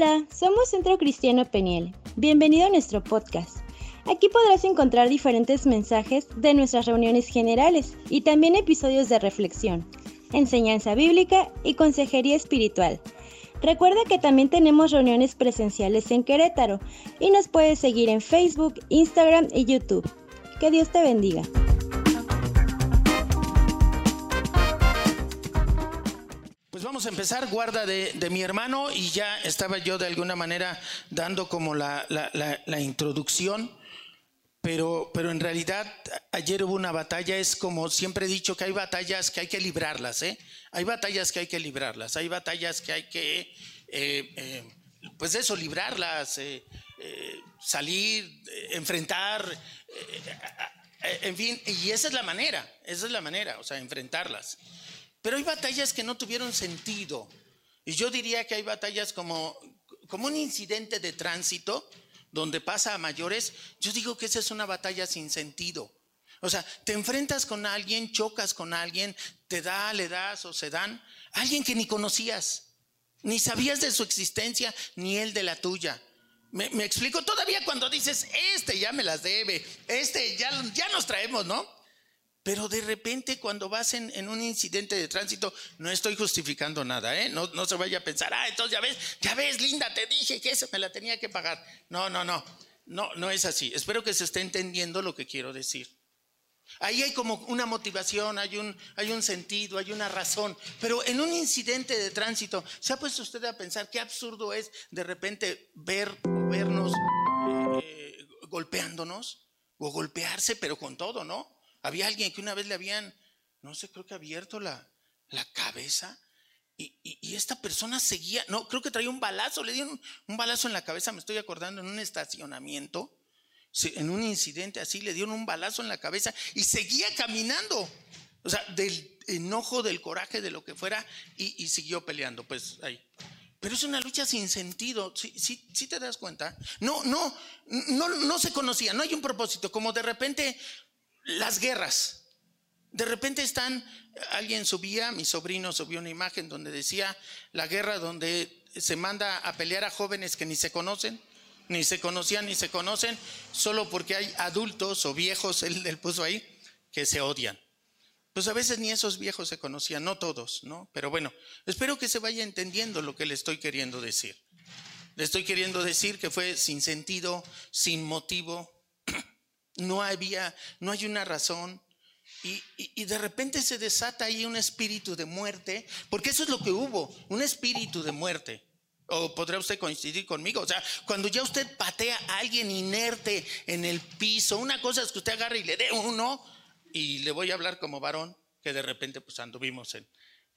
Hola, somos Centro Cristiano Peniel. Bienvenido a nuestro podcast. Aquí podrás encontrar diferentes mensajes de nuestras reuniones generales y también episodios de reflexión, enseñanza bíblica y consejería espiritual. Recuerda que también tenemos reuniones presenciales en Querétaro y nos puedes seguir en Facebook, Instagram y YouTube. Que Dios te bendiga. Vamos a empezar, guarda de, mi hermano, y ya estaba yo de alguna manera dando como la, introducción, pero, pero en realidad ayer hubo una batalla, es como siempre he dicho que hay batallas que hay que librarlas, ¿eh? Hay batallas que hay que librarlas, hay batallas que hay que, eh, eh, pues eso, librarlas, salir, enfrentar, en fin, y esa es la manera, esa es la manera, o sea, enfrentarlas. Pero hay batallas que no tuvieron sentido. Y yo diría que hay batallas como, como un incidente de tránsito donde pasa a mayores. Yo digo que esa es una batalla sin sentido. O sea, te enfrentas con alguien, chocas con alguien, te da, le das o se dan. Alguien que ni conocías, ni sabías de su existencia, ni él de la tuya. Me, me, explico todavía cuando dices, este ya me las debe, este ya, ya nos traemos, ¿no? Pero de repente cuando vas en, un incidente de tránsito, no estoy justificando nada, ¿eh? No, se vaya a pensar, ah, entonces ya ves, ya ves, Linda, te dije que esa me la tenía que pagar. No, no, no, no, no es así. Espero que se esté entendiendo lo que quiero decir. Ahí hay como una motivación, hay un, hay un sentido, hay una razón. Pero en un incidente de tránsito, ¿se ha puesto usted a pensar qué absurdo es de repente ver o vernos eh, golpeándonos? O golpearse, pero con todo, ¿no? Había alguien que una vez le habían, no sé, creo que abierto la, cabeza y, esta persona seguía, no, creo que traía un balazo, le dieron un, balazo en la cabeza, me estoy acordando, en un estacionamiento, en un incidente así, le dieron un balazo en la cabeza y seguía caminando. O sea, del enojo, del coraje, de lo que fuera, y, siguió peleando, pues ahí. Pero es una lucha sin sentido, ¿sí, sí, sí te das cuenta? No, no, no, no se conocía, no hay un propósito, como de repente las guerras. De repente están, alguien subía, mi sobrino subió una imagen donde decía la guerra donde se manda a pelear a jóvenes que ni se conocen, ni se conocían ni se conocen, solo porque hay adultos o viejos, él, puso ahí, que se odian. Pues a veces ni esos viejos se conocían, no todos, ¿no? Pero bueno, espero que se vaya entendiendo lo que le estoy queriendo decir. Le estoy queriendo decir que fue sin sentido, sin motivo, no había, no hay una razón. Y, de repente se desata ahí un espíritu de muerte, porque eso es lo que hubo, un espíritu de muerte. O podrá usted coincidir conmigo. O sea, cuando ya usted patea a alguien inerte en el piso, una cosa es que usted agarre y le dé uno, y le voy a hablar como varón, que de repente pues anduvimos en,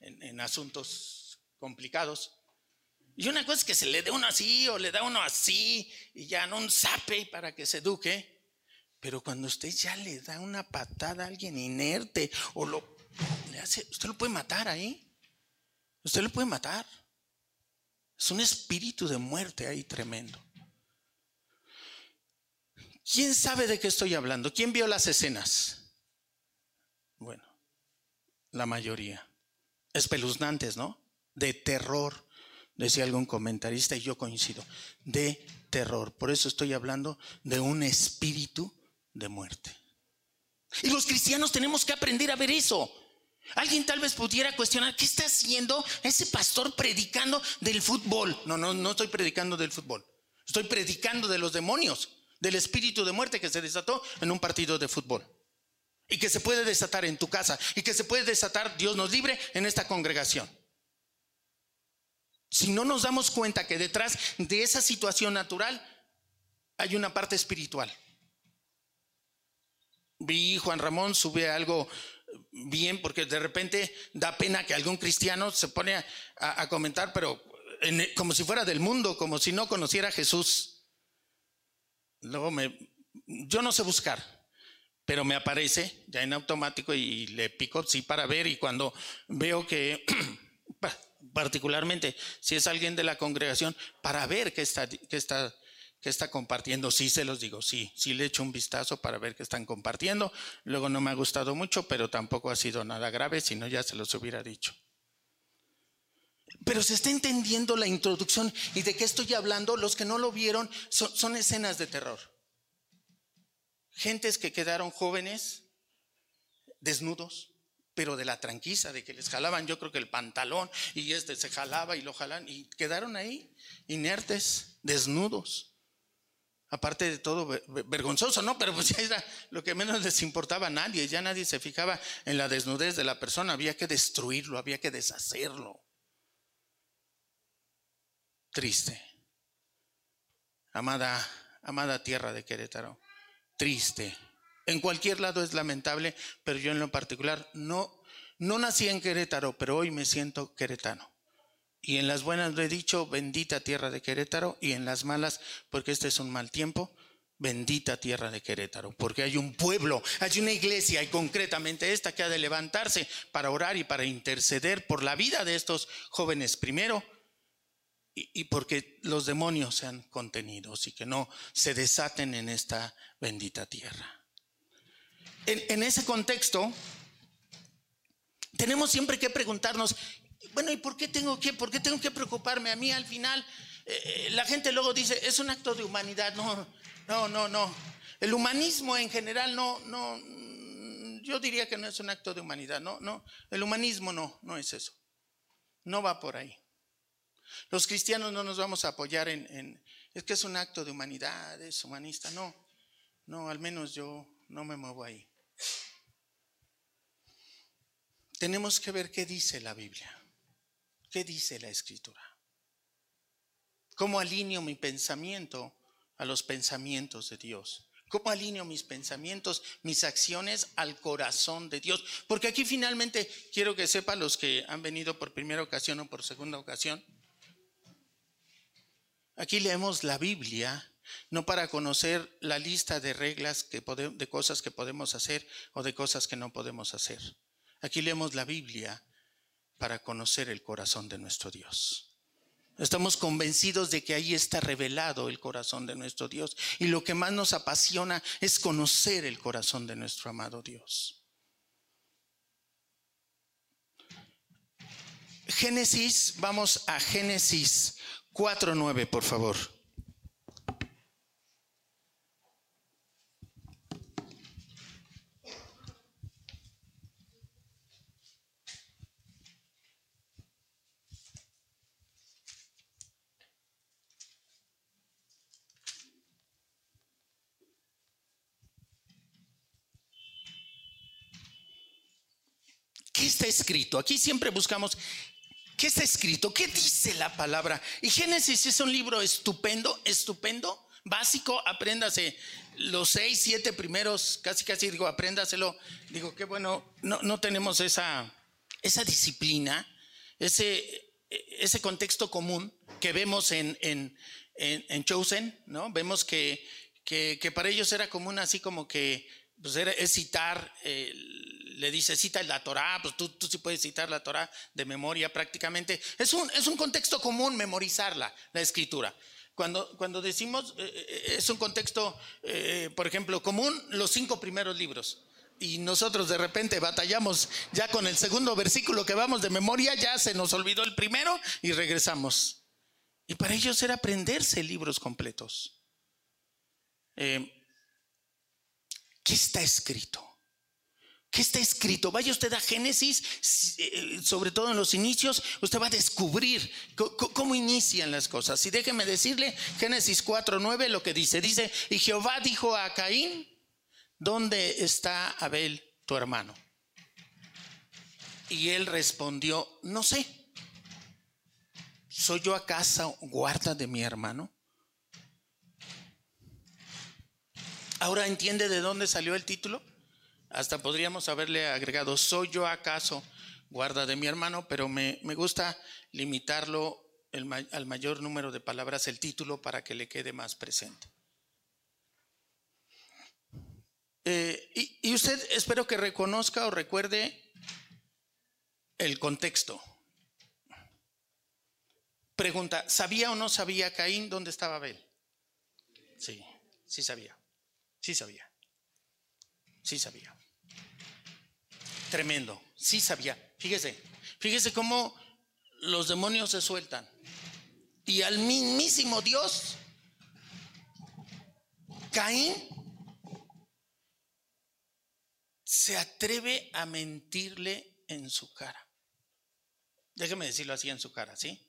en asuntos complicados. Y una cosa es que se le dé uno así o le da uno así, y ya no un zape para que se eduque. Pero cuando usted ya le da una patada a alguien inerte o lo le hace, usted lo puede matar ahí. Usted lo puede matar. Es un espíritu de muerte ahí tremendo. ¿Quién sabe de qué estoy hablando? ¿Quién vio las escenas? Bueno, la mayoría. Espeluznantes, ¿no? De terror, decía algún comentarista y yo coincido. De terror. Por eso estoy hablando de un espíritu de muerte. Y los cristianos tenemos que aprender a ver eso. Alguien tal vez pudiera cuestionar, ¿qué está haciendo ese pastor predicando del fútbol? No, no, no estoy predicando del fútbol. Estoy predicando de los demonios, del espíritu de muerte que se desató en un partido de fútbol. Y que se puede desatar en tu casa. Y que se puede desatar, Dios nos libre, en esta congregación. Si no nos damos cuenta que detrás de esa situación natural hay una parte espiritual vi Juan Ramón sube algo bien, porque de repente da pena que algún cristiano se pone a, comentar, pero como si fuera del mundo, como si no conociera a Jesús. Luego me, yo no sé buscar, pero me aparece ya en automático y le pico sí para ver y cuando veo que particularmente si es alguien de la congregación, para ver qué está, qué está ¿Qué está compartiendo? Sí, se los digo, sí, sí le echo un vistazo para ver qué están compartiendo. Luego no me ha gustado mucho, pero tampoco ha sido nada grave, si no ya se los hubiera dicho. Pero se está entendiendo la introducción y de qué estoy hablando. Los que no lo vieron son, escenas de terror. Gentes que quedaron jóvenes, desnudos, pero de la tranquiza, de que les jalaban yo creo que el pantalón y este se jalaba y lo jalan y quedaron ahí inertes, desnudos. Aparte de todo, vergonzoso, ¿no? Pero pues ya era lo que menos les importaba a nadie, ya nadie se fijaba en la desnudez de la persona, había que destruirlo, había que deshacerlo. Triste. Amada, amada tierra de Querétaro, triste. En cualquier lado es lamentable, pero yo en lo particular no, no nací en Querétaro, pero hoy me siento queretano. Y en las buenas lo he dicho, bendita tierra de Querétaro, y en las malas, porque este es un mal tiempo, bendita tierra de Querétaro, porque hay un pueblo, hay una iglesia, y concretamente esta que ha de levantarse para orar y para interceder por la vida de estos jóvenes primero, y, porque los demonios sean contenidos y que no se desaten en esta bendita tierra. En, en ese contexto, tenemos siempre que preguntarnos, bueno, ¿y por qué tengo que, por qué tengo que preocuparme? A mí al final, eh, eh, la gente luego dice, es un acto de humanidad. No, no, no, no. El humanismo en general no, no, yo diría que no es un acto de humanidad. No, no. El humanismo no, no es eso. No va por ahí. Los cristianos no nos vamos a apoyar en es que es un acto de humanidad, es humanista. No, no, al menos yo no me muevo ahí. Tenemos que ver qué dice la Biblia. ¿Qué dice la escritura? ¿Cómo alineo mi pensamiento a los pensamientos de Dios? ¿Cómo alineo mis pensamientos, mis acciones al corazón de Dios? Porque aquí finalmente quiero que sepan los que han venido por primera ocasión o por segunda ocasión. Aquí leemos la Biblia no para conocer la lista de reglas que de cosas que podemos hacer o de cosas que no podemos hacer. Aquí leemos la Biblia para conocer el corazón de nuestro Dios. Estamos convencidos de que ahí está revelado el corazón de nuestro Dios. Y lo que más nos apasiona es conocer el corazón de nuestro amado Dios. Génesis, vamos a Génesis 4.9, por favor. ¿Qué está escrito? Aquí siempre buscamos, ¿qué está escrito? ¿Qué dice la palabra? Y Génesis es un libro estupendo, estupendo, básico, apréndase los seis, siete primeros, casi casi digo, apréndaselo. Digo, qué bueno, no, no tenemos esa, esa disciplina, ese, ese contexto común que vemos en, en, en, Chosen, ¿no? Vemos que, que, para ellos era común así como que pues era, es citar le dice, cita la Torah, pues tú, tú sí puedes citar la Torah de memoria prácticamente. Es un, es un contexto común memorizarla, la escritura. Cuando, cuando decimos, eh, eh, es un contexto, eh, por ejemplo, común, los cinco primeros libros. Y nosotros de repente batallamos ya con el segundo versículo que vamos de memoria, ya se nos olvidó el primero y regresamos. Y para ellos era aprenderse libros completos. ¿Qué está escrito? ¿Qué está escrito? Vaya usted a Génesis, eh, sobre todo en los inicios, usted va a descubrir cómo inician las cosas. Y déjeme decirle, Génesis 4.9 lo que dice, dice, y Jehová dijo a Caín, ¿dónde está Abel, tu hermano? Y él respondió, no sé, ¿soy yo acaso guarda de mi hermano? Ahora entiende de dónde salió el título. Hasta podríamos haberle agregado, ¿soy yo acaso guarda de mi hermano? Pero me, gusta limitarlo al mayor número de palabras el título para que le quede más presente. Eh, y, y usted espero que reconozca o recuerde el contexto. Pregunta, ¿sabía o no sabía Caín dónde estaba Abel? Sí, sí sabía. Sí sabía. Sí sabía. Tremendo. Sí sabía. Fíjese, fíjese cómo los demonios se sueltan. Y al mismísimo Dios, Caín se atreve a mentirle en su cara. Déjeme decirlo así en su cara, ¿sí?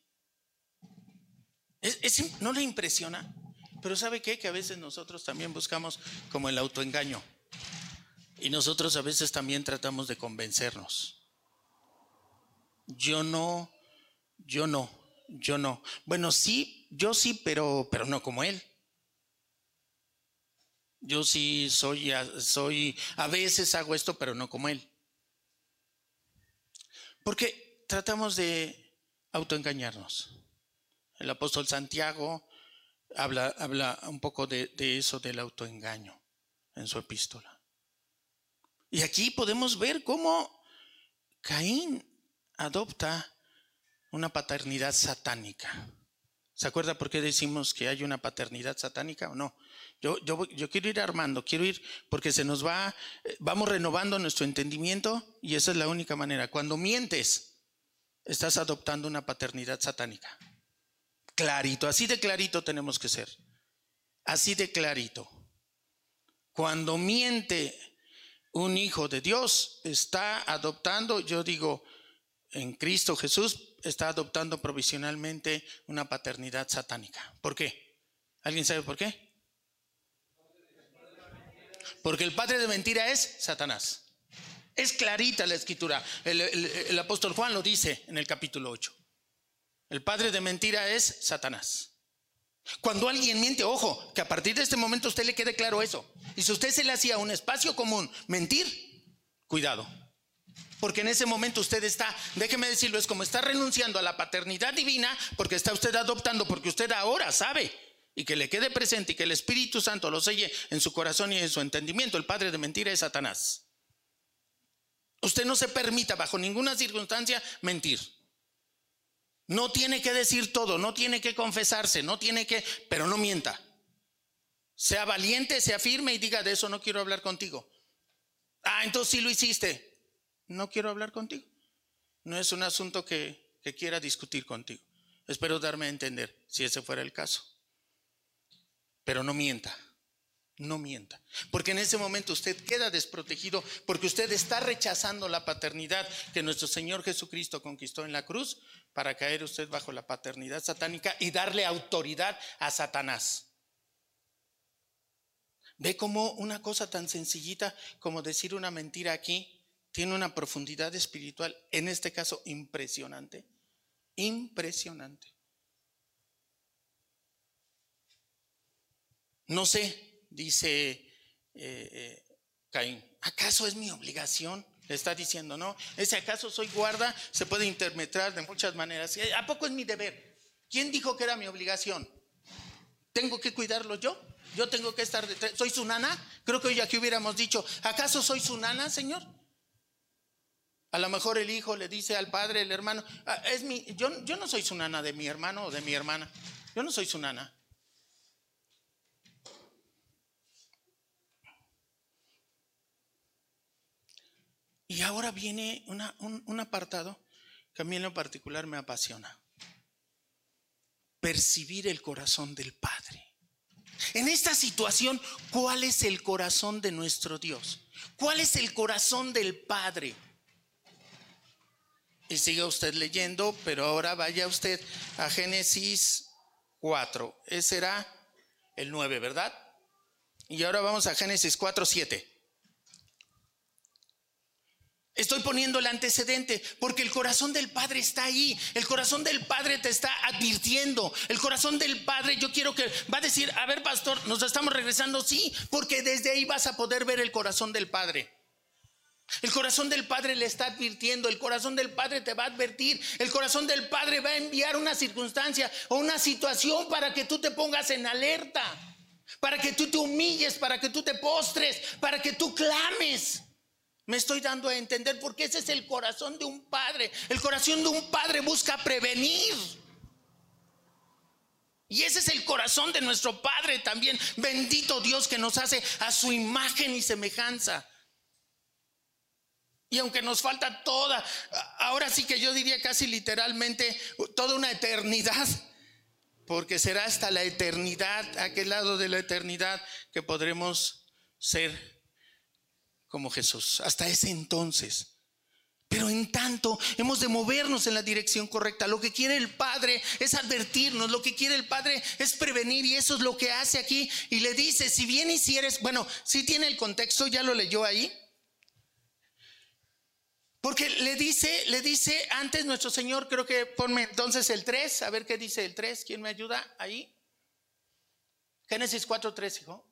¿No le impresiona? Pero ¿sabe qué? Que a veces nosotros también buscamos como el autoengaño. Y nosotros a veces también tratamos de convencernos. Yo no, yo no, yo no. Bueno, sí, yo sí, pero, pero no como él. Yo sí soy, soy, a veces hago esto, pero no como él. Porque tratamos de autoengañarnos. El apóstol Santiago habla, habla un poco de, de eso del autoengaño en su epístola. Y aquí podemos ver cómo Caín adopta una paternidad satánica. ¿Se acuerda por qué decimos que hay una paternidad satánica o no? Yo, yo, yo, quiero ir armando, quiero ir porque se nos va, eh, vamos renovando nuestro entendimiento y esa es la única manera. Cuando mientes, estás adoptando una paternidad satánica. Clarito, así de clarito tenemos que ser. Así de clarito. Cuando miente un hijo de Dios, está adoptando, yo digo, en Cristo Jesús, está adoptando provisionalmente una paternidad satánica. ¿Por qué? ¿Alguien sabe por qué? Porque el padre de mentira es Satanás. Es clarita la escritura. El, apóstol Juan lo dice en el capítulo 8. El padre de mentira es Satanás. Cuando alguien miente, ojo, que a partir de este momento usted le quede claro eso. Y si usted se le hacía un espacio común mentir, cuidado. Porque en ese momento usted está, déjeme decirlo, es como está renunciando a la paternidad divina porque está usted adoptando, porque usted ahora sabe y que le quede presente y que el Espíritu Santo lo selle en su corazón y en su entendimiento. El padre de mentira es Satanás. Usted no se permita bajo ninguna circunstancia mentir. No tiene que decir todo, no tiene que confesarse, no tiene que, pero no mienta. Sea valiente, sea firme y diga de eso no quiero hablar contigo. Ah, entonces sí lo hiciste. No quiero hablar contigo. No es un asunto que, que quiera discutir contigo. Espero darme a entender si ese fuera el caso. Pero no mienta, no mienta. Porque en ese momento usted queda desprotegido porque usted está rechazando la paternidad que nuestro Señor Jesucristo conquistó en la cruz para caer usted bajo la paternidad satánica y darle autoridad a Satanás. ¿Ve cómo una cosa tan sencillita como decir una mentira aquí tiene una profundidad espiritual, en este caso impresionante? Impresionante. No sé, dice eh, eh, Caín, ¿acaso es mi obligación? Le está diciendo, no, ese acaso soy guarda, se puede interpretar de muchas maneras. Eh, ¿A poco es mi deber? ¿Quién dijo que era mi obligación? ¿Tengo que cuidarlo yo? ¿Yo tengo que estar detrás? ¿Soy su nana? Creo que hoy aquí hubiéramos dicho, ¿acaso soy su nana, Señor? A lo mejor el hijo le dice al padre, el hermano, ah, es mi, yo, yo no soy su nana de mi hermano o de mi hermana. Yo no soy su nana. Y ahora viene un, apartado que a mí en lo particular me apasiona. Percibir el corazón del Padre. En esta situación, ¿cuál es el corazón de nuestro Dios? ¿Cuál es el corazón del Padre? Y siga usted leyendo, pero ahora vaya usted a Génesis 4. Ese será el 9, ¿verdad? Y ahora vamos a Génesis 4, 7. Estoy poniendo el antecedente porque el corazón del Padre está ahí. El corazón del Padre te está advirtiendo. El corazón del Padre, yo quiero que va a decir, a ver, pastor, nos estamos regresando, sí, porque desde ahí vas a poder ver el corazón del Padre. El corazón del Padre le está advirtiendo, el corazón del Padre te va a advertir, el corazón del Padre va a enviar una circunstancia o una situación para que tú te pongas en alerta, para que tú te humilles, para que tú te postres, para que tú clames. Me estoy dando a entender porque ese es el corazón de un padre. El corazón de un padre busca prevenir. Y ese es el corazón de nuestro Padre también. Bendito Dios que nos hace a su imagen y semejanza. Y aunque nos falta toda, ahora sí que yo diría casi literalmente, toda una eternidad, porque será hasta la eternidad, aquel lado de la eternidad, que podremos ser como Jesús, hasta ese entonces. Pero en tanto hemos de movernos en la dirección correcta. Lo que quiere el Padre es advertirnos, lo que quiere el Padre es prevenir y eso es lo que hace aquí. Y le dice, si bien hicieres, bueno, si tiene el contexto, ya lo leyó ahí. Porque le dice, le dice antes nuestro Señor, creo que ponme entonces el 3, a ver qué dice el 3, ¿quién me ayuda ahí? Génesis 4, 3, hijo.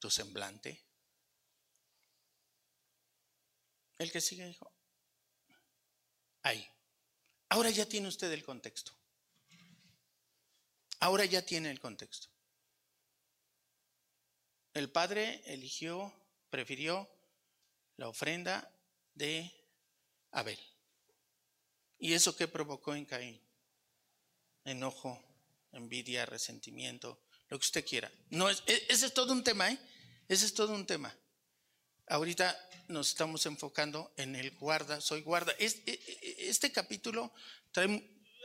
Tu semblante. El que sigue dijo, ahí. Ahora ya tiene usted el contexto. Ahora ya tiene el contexto. El padre eligió, prefirió la ofrenda de Abel. ¿Y eso qué provocó en Caín? Enojo, envidia, resentimiento, lo que usted quiera. No es, e, ese es todo un tema, ¿eh? Ese es todo un tema. Ahorita nos estamos enfocando en el guarda, soy guarda. E, e, este, capítulo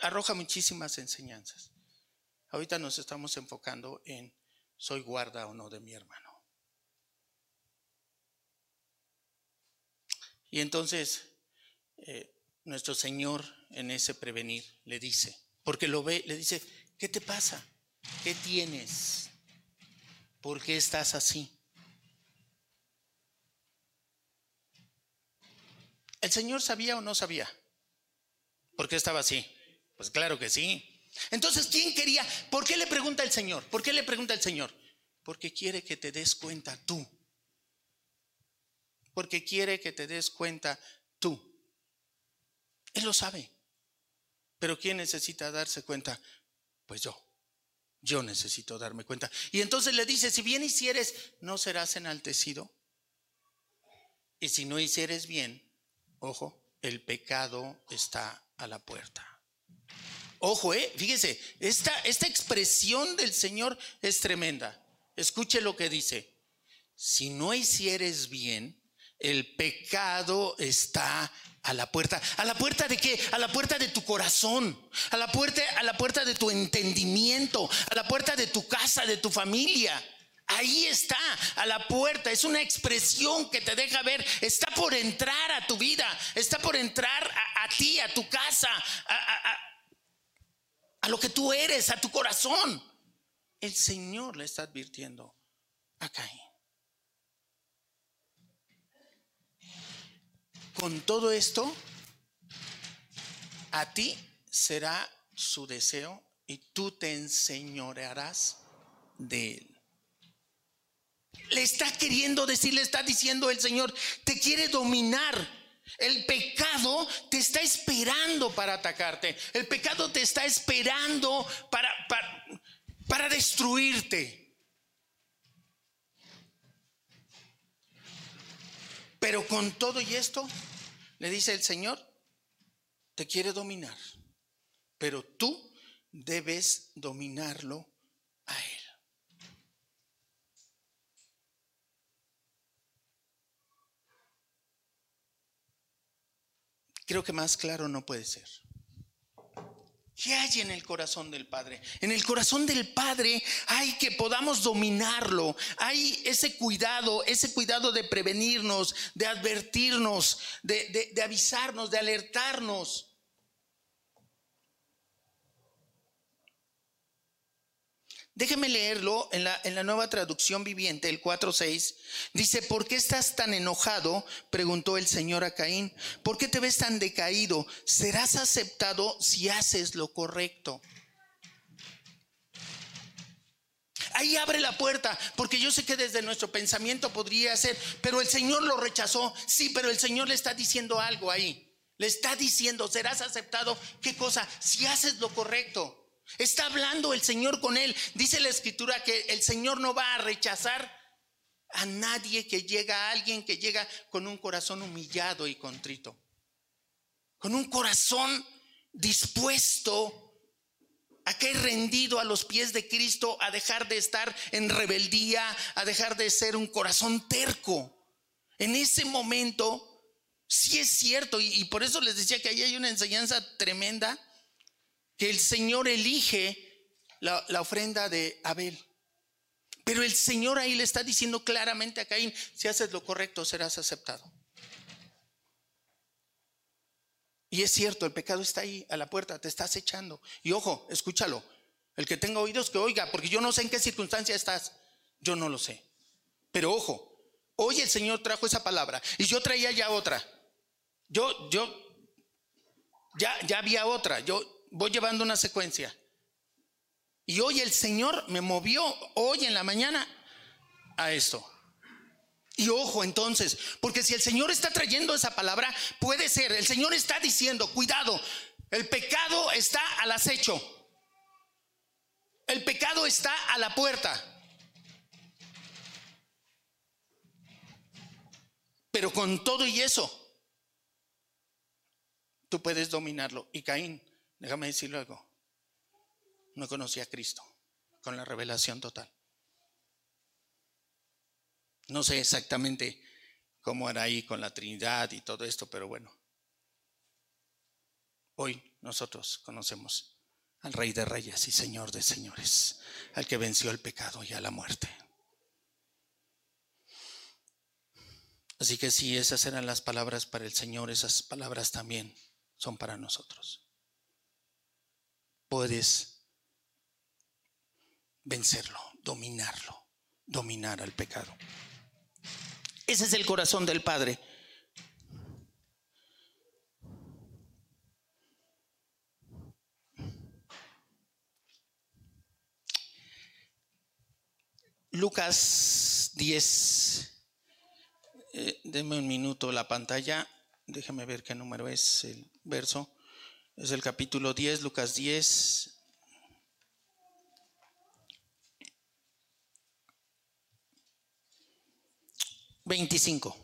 arroja muchísimas enseñanzas. Ahorita nos estamos enfocando en soy guarda o no de mi hermano. Y entonces eh, nuestro Señor en ese prevenir le dice, porque lo ve, le dice, ¿qué te pasa? ¿Qué tienes? ¿Por qué estás así? ¿El Señor sabía o no sabía? ¿Por qué estaba así? Pues claro que sí. Entonces, ¿quién quería? ¿Por qué le pregunta el Señor? ¿Por qué le pregunta el Señor? Porque quiere que te des cuenta tú. Porque quiere que te des cuenta tú. Él lo sabe. Pero ¿quién necesita darse cuenta? Pues yo. Yo necesito darme cuenta. Y entonces le dice, si bien hicieres, no serás enaltecido. Y si no hicieres bien, Ojo, el pecado está a la puerta. Ojo, eh, fíjese, esta, esta expresión del Señor es tremenda. Escuche lo que dice. Si no hicieres bien, el pecado está a la puerta. ¿A la puerta de qué? A la puerta de tu corazón, a la puerta, a la puerta de tu entendimiento, a la puerta de tu casa, de tu familia. Ahí está, a la puerta. Es una expresión que te deja ver. Está por entrar a tu vida. Está por entrar a, ti, a tu casa, a, lo que tú eres, a tu corazón. El Señor le está advirtiendo a Caín. Con todo esto, a ti será su deseo y tú te enseñorearás de él le está queriendo decir, le está diciendo el Señor, te quiere dominar. El pecado te está esperando para atacarte. El pecado te está esperando para, para, para destruirte. Pero con todo y esto, le dice el Señor, te quiere dominar. Pero tú debes dominarlo a Él. Creo que más claro no puede ser. ¿Qué hay en el corazón del Padre? En el corazón del Padre hay que podamos dominarlo. Hay ese cuidado, ese cuidado de prevenirnos, de advertirnos, de, avisarnos, de alertarnos. Déjeme leerlo en la, en la nueva traducción viviente, el 4.6. Dice, ¿por qué estás tan enojado? Preguntó el Señor a Caín. ¿Por qué te ves tan decaído? Serás aceptado si haces lo correcto. ahí abre la puerta, porque yo sé que desde nuestro pensamiento podría ser, pero el Señor lo rechazó. Sí, pero el Señor le está diciendo algo ahí. Le está diciendo, serás aceptado. ¿Qué cosa? Si haces lo correcto. Está hablando el Señor con él. Dice la escritura que el Señor no va a rechazar a nadie que llega, a alguien que llega con un corazón humillado y contrito. Con un corazón dispuesto a caer rendido a los pies de Cristo, a dejar de estar en rebeldía, a dejar de ser un corazón terco. En ese momento Sí es cierto, y, por eso les decía que ahí hay una enseñanza tremenda, que el Señor elige la, la ofrenda de Abel. Pero el Señor ahí le está diciendo claramente a Caín, si haces lo correcto serás aceptado. Y es cierto, el pecado está ahí a la puerta, te estás echando. Y ojo, escúchalo. El que tenga oídos que oiga, porque yo no sé en qué circunstancia estás. Yo no lo sé. Pero ojo, hoy el Señor trajo esa palabra y yo traía ya otra. Yo, yo, ya, ya había otra, yo voy llevando una secuencia. Y hoy el Señor me movió, hoy en la mañana, a esto. Y ojo entonces, porque si el Señor está trayendo esa palabra, puede ser, el Señor está diciendo, cuidado, el pecado está al acecho. El pecado está a la puerta. Pero con todo y eso, tú puedes dominarlo. Y Caín, déjame decirlo algo, no conocía a Cristo con la revelación total. No sé exactamente cómo era ahí con la Trinidad y todo esto, pero bueno. Hoy nosotros conocemos al Rey de Reyes y Señor de Señores, al que venció el pecado y a la muerte. Así que si esas eran las palabras para el Señor, esas palabras también son para nosotros. Puedes vencerlo, dominarlo, dominar al pecado. Ese es el corazón del Padre. Lucas 10, eh, deme un minuto la pantalla, déjame ver qué número es el verso. Es el capítulo 10, Lucas 10. Veinticinco.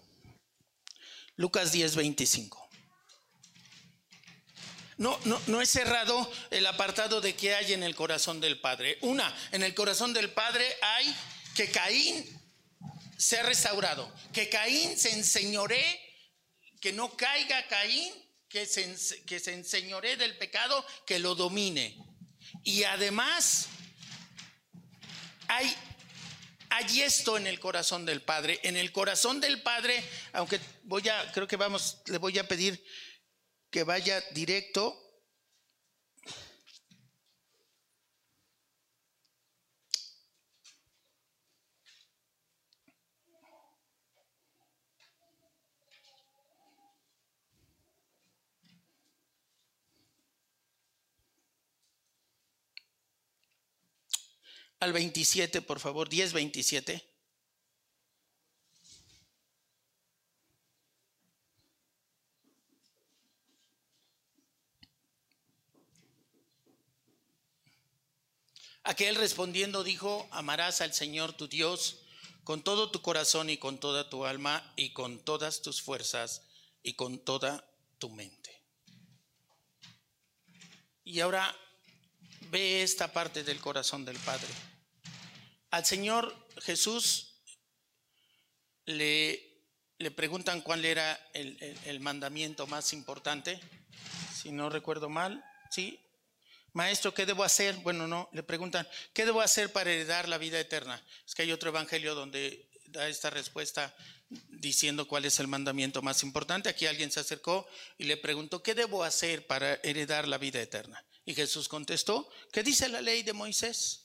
Lucas 10, 25. No, no, no es cerrado el apartado de qué hay en el corazón del Padre. Una, en el corazón del Padre hay que Caín se ha restaurado, que Caín se enseñore, que no caiga Caín que se, que se enseñoree del pecado, que lo domine. Y además, hay, hay esto en el corazón del Padre. En el corazón del Padre, aunque voy a, creo que vamos, le voy a pedir que vaya directo al 27, por favor, 10, 27. Aquel respondiendo dijo, amarás al Señor tu Dios con todo tu corazón y con toda tu alma y con todas tus fuerzas y con toda tu mente. Y ahora ve esta parte del corazón del Padre. Al Señor Jesús le, le preguntan cuál era el, mandamiento más importante, si no recuerdo mal, ¿sí? Maestro, ¿qué debo hacer? Bueno, no, le preguntan, ¿qué debo hacer para heredar la vida eterna? Es que hay otro evangelio donde da esta respuesta diciendo cuál es el mandamiento más importante. Aquí alguien se acercó y le preguntó, ¿qué debo hacer para heredar la vida eterna? Y Jesús contestó, ¿qué dice la ley de Moisés?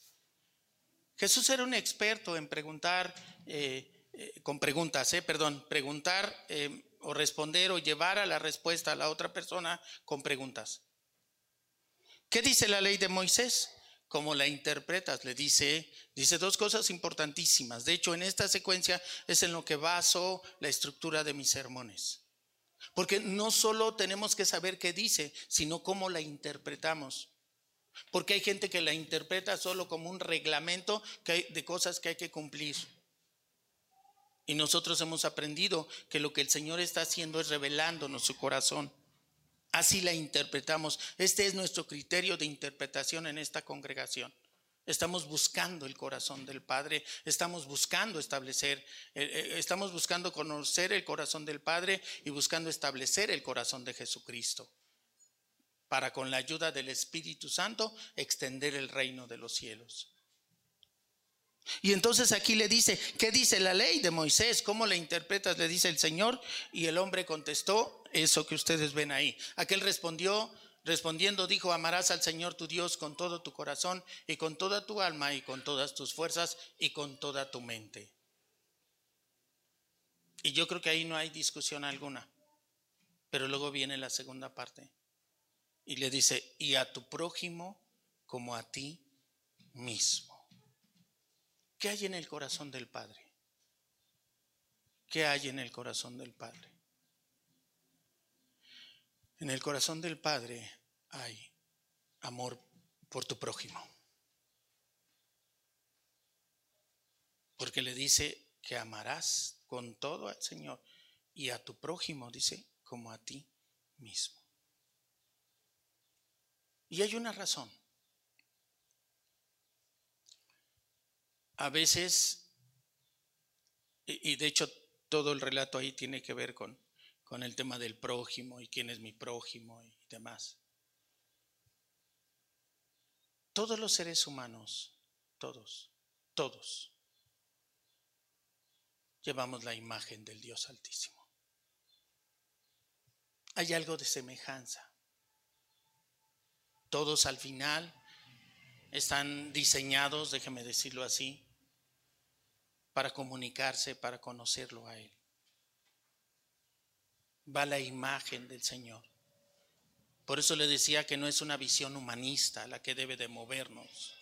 Jesús era un experto en preguntar, eh, eh, con preguntas, eh, perdón, preguntar o responder o llevar a la respuesta a la otra persona con preguntas. ¿Qué dice la ley de Moisés? cómo la interpretas. Le dice, dice dos cosas importantísimas. De hecho, en esta secuencia es en lo que baso la estructura de mis sermones. Porque no solo tenemos que saber qué dice, sino cómo la interpretamos. Porque hay gente que la interpreta solo como un reglamento de cosas que hay que cumplir. Y nosotros hemos aprendido que lo que el Señor está haciendo es revelándonos su corazón. Así la interpretamos. Este es nuestro criterio de interpretación en esta congregación. Estamos buscando el corazón del Padre, estamos buscando establecer, eh, eh, estamos buscando conocer el corazón del Padre y buscando establecer el corazón de Jesucristo para con la ayuda del Espíritu Santo extender el reino de los cielos. Y entonces aquí le dice, ¿qué dice la ley de Moisés? ¿Cómo la interpretas? Le dice el Señor. Y el hombre contestó eso que ustedes ven ahí. Aquel respondió, respondiendo dijo, amarás al Señor tu Dios con todo tu corazón y con toda tu alma y con todas tus fuerzas y con toda tu mente. Y yo creo que ahí no hay discusión alguna. Pero luego viene la segunda parte. Y le dice, y a tu prójimo como a ti mismo. ¿Qué hay en el corazón del Padre? ¿Qué hay en el corazón del Padre? En el corazón del Padre hay amor por tu prójimo. Porque le dice que amarás con todo al Señor y a tu prójimo, dice, como a ti mismo. Y hay una razón. a veces, y, de hecho todo el relato ahí tiene que ver con, con el tema del prójimo y quién es mi prójimo y demás. Todos los seres humanos, todos, todos, llevamos la imagen del Dios Altísimo. Hay algo de semejanza. Todos al final están diseñados, déjeme decirlo así, para comunicarse, para conocerlo a Él. Va la imagen del Señor. Por eso le decía que no es una visión humanista la que debe de movernos.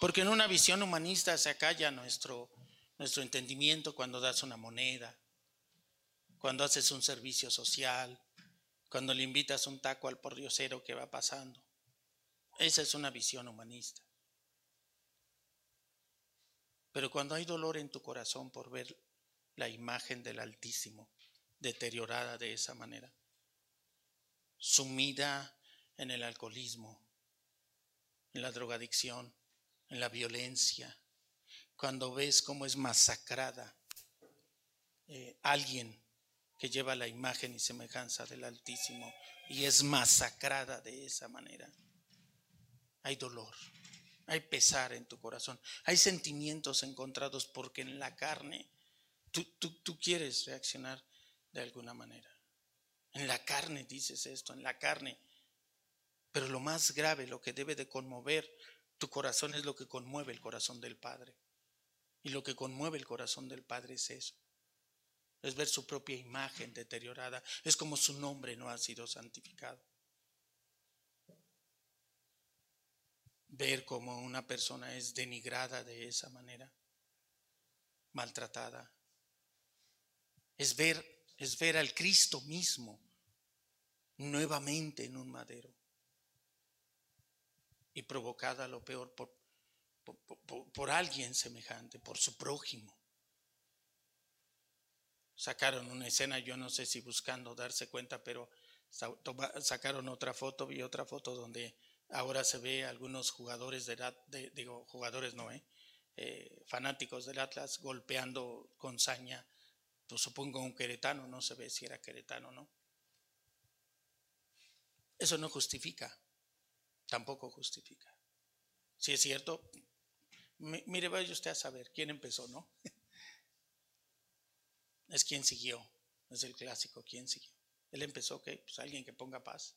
Porque en una visión humanista se acalla nuestro, nuestro entendimiento cuando das una moneda, cuando haces un servicio social, cuando le invitas un taco al pordiosero que va pasando. Esa es una visión humanista. Pero cuando hay dolor en tu corazón por ver la imagen del Altísimo deteriorada de esa manera, sumida en el alcoholismo, en la drogadicción, en la violencia, cuando ves cómo es masacrada eh, alguien que lleva la imagen y semejanza del Altísimo y es masacrada de esa manera, hay dolor. Hay pesar en tu corazón. Hay sentimientos encontrados porque en la carne tú, tú, quieres reaccionar de alguna manera. En la carne dices esto, en la carne. Pero lo más grave, lo que debe de conmover tu corazón es lo que conmueve el corazón del Padre. Y lo que conmueve el corazón del Padre es eso. Es ver su propia imagen deteriorada. Es como su nombre no ha sido santificado. ver cómo una persona es denigrada de esa manera, maltratada. Es ver, es ver al Cristo mismo nuevamente en un madero y provocada lo peor por, por, alguien semejante, por su prójimo. Sacaron una escena, yo no sé si buscando darse cuenta, pero sacaron otra foto, vi otra foto donde Ahora se ve algunos jugadores de, digo, jugadores no, ¿eh? ¿eh? fanáticos del Atlas golpeando con saña, pues supongo un queretano, no se ve si era queretano o no. Eso no justifica, tampoco justifica. Si es cierto, mire, vaya usted a saber quién empezó, ¿no? es quien siguió, es el clásico, quién siguió. Él empezó, ¿qué? Pues alguien que ponga paz.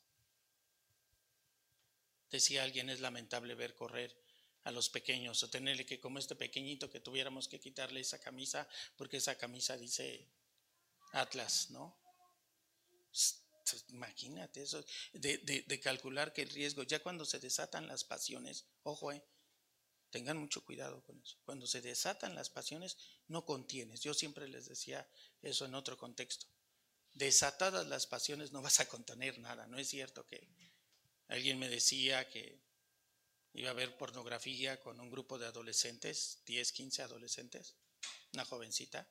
Decía alguien, es lamentable ver correr a los pequeños o tenerle que, como este pequeñito, que tuviéramos que quitarle esa camisa porque esa camisa dice Atlas, ¿no? Imagínate eso, de, de, calcular que el riesgo, ya cuando se desatan las pasiones, ojo, eh, tengan mucho cuidado con eso. Cuando se desatan las pasiones, no contienes. Yo siempre les decía eso en otro contexto. Desatadas las pasiones, no vas a contener nada. No es cierto que alguien me decía que iba a ver pornografía con un grupo de adolescentes, 10, 15 adolescentes, una jovencita,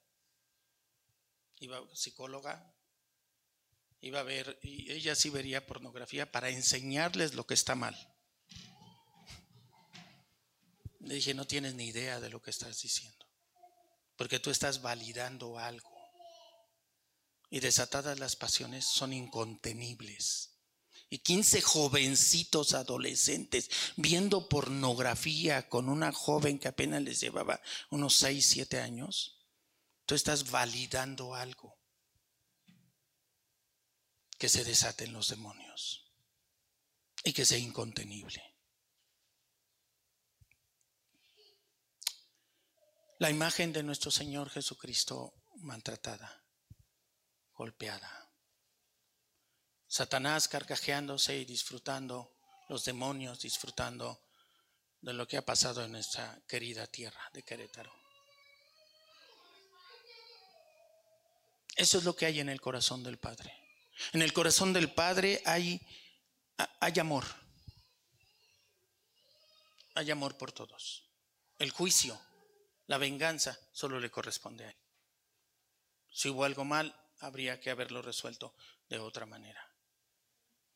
iba psicóloga, iba a ver, y ella sí vería pornografía para enseñarles lo que está mal. Le dije, no tienes ni idea de lo que estás diciendo, porque tú estás validando algo. Y desatadas las pasiones son incontenibles. Y 15 jovencitos adolescentes viendo pornografía con una joven que apenas les llevaba unos 6, 7 años, tú estás validando algo que se desaten los demonios y que sea incontenible. La imagen de nuestro Señor Jesucristo maltratada, golpeada. Satanás carcajeándose y disfrutando, los demonios disfrutando de lo que ha pasado en nuestra querida tierra de Querétaro. Eso es lo que hay en el corazón del Padre. En el corazón del Padre hay, hay amor. Hay amor por todos. El juicio, la venganza, solo le corresponde a Él. Si hubo algo mal, habría que haberlo resuelto de otra manera.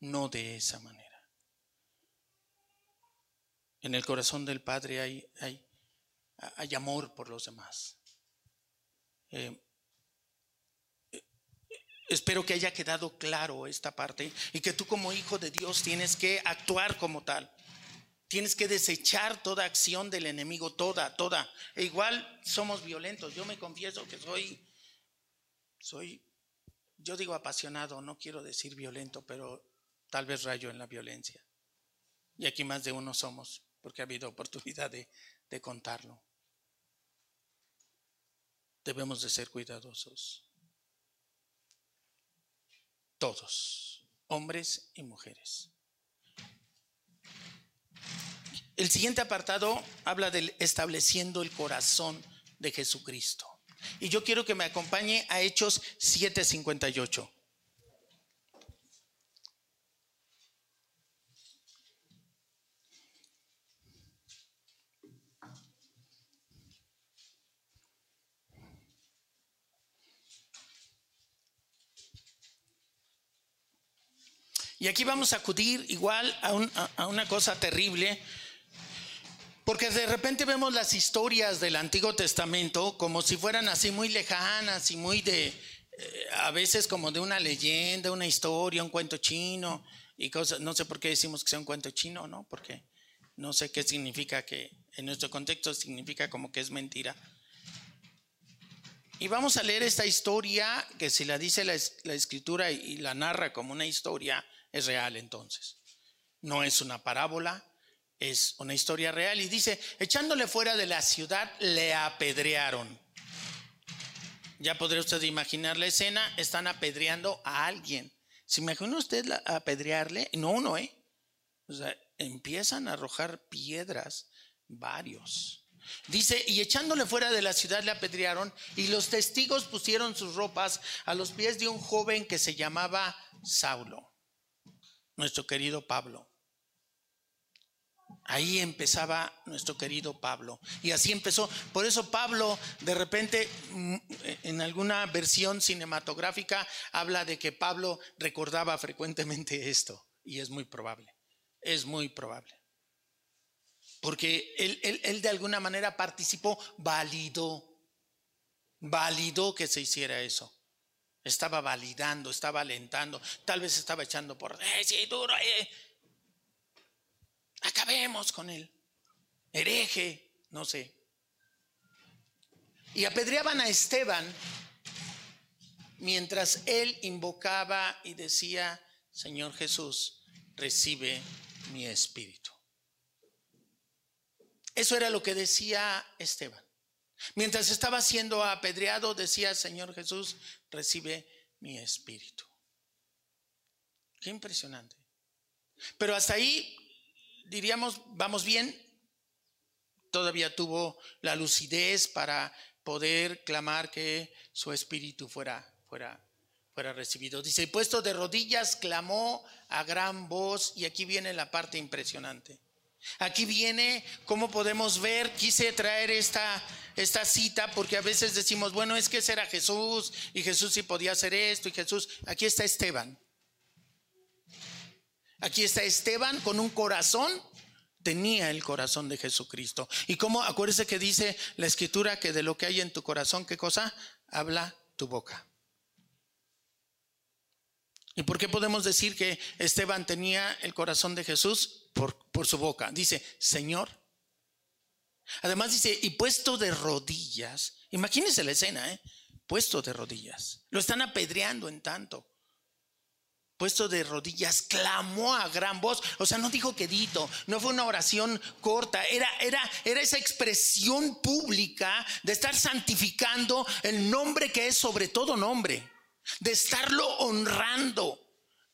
No de esa manera. En el corazón del Padre hay, amor por los demás. Eh, Espero que haya quedado claro esta parte y que tú como hijo de Dios tienes que actuar como tal. Tienes que desechar toda acción del enemigo, toda, toda. E igual somos violentos. Yo me confieso que soy, soy, yo digo apasionado, no quiero decir violento, pero tal vez rayo en la violencia. Y aquí más de uno somos, porque ha habido oportunidad de, de contarlo. Debemos de ser cuidadosos todos, hombres y mujeres. El siguiente apartado habla del estableciendo el corazón de Jesucristo. Y yo quiero que me acompañe a Hechos 7:58. Y aquí vamos a acudir igual a, una cosa terrible, porque de repente vemos las historias del Antiguo Testamento como si fueran así muy lejanas y muy de, eh, a veces como de una leyenda, una historia, un cuento chino y cosas. No sé por qué decimos que sea un cuento chino, ¿no? Porque no sé qué significa que, en nuestro contexto significa como que es mentira. Y vamos a leer esta historia que si la dice la, escritura y la narra como una historia, es real entonces. No es una parábola, es una historia real. Y dice, echándole fuera de la ciudad, le apedrearon. Ya podría usted imaginar la escena, están apedreando a alguien. ¿Se imagina usted apedrearle? No uno, ¿eh? O sea, empiezan a arrojar piedras, varios. Dice, y echándole fuera de la ciudad le apedrearon, y los testigos pusieron sus ropas a los pies de un joven que se llamaba Saulo nuestro querido Pablo. Ahí empezaba nuestro querido Pablo. Y así empezó. Por eso Pablo, de repente, mm, en alguna versión cinematográfica, habla de que Pablo recordaba frecuentemente esto. Y es muy probable. Es muy probable. Porque él, él de alguna manera participó, validó, validó que se hiciera eso. Estaba validando, estaba alentando, tal vez estaba echando por, eh, sí, duro, eh. Acabemos con él. Hereje, no sé. Y apedreaban a Esteban mientras él invocaba y decía, Señor Jesús, recibe mi espíritu. Eso era lo que decía Esteban. Mientras estaba siendo apedreado, decía, Señor Jesús, recibe mi espíritu. Qué impresionante. Pero hasta ahí, diríamos, vamos bien. Todavía tuvo la lucidez para poder clamar que su espíritu fuera, fuera, fuera recibido. Dice, puesto de rodillas, clamó a gran voz, y aquí viene la parte impresionante. Aquí viene cómo podemos ver, quise traer esta, esta cita porque a veces decimos, bueno, es que ese era Jesús y Jesús sí podía hacer esto y Jesús, aquí está Esteban. Aquí está Esteban con un corazón, tenía el corazón de Jesucristo. Y como, acuérdese que dice la escritura que de lo que hay en tu corazón, ¿qué cosa? Habla tu boca. ¿Y por qué podemos decir que Esteban tenía el corazón de Jesús? Por, por su boca. Dice, Señor. Además dice, y puesto de rodillas, imagínense la escena, ¿eh? Puesto de rodillas. Lo están apedreando en tanto puesto de rodillas, clamó a gran voz. O sea, no dijo quedito, no fue una oración corta, era, era, era esa expresión pública de estar santificando el nombre que es sobre todo nombre, de estarlo honrando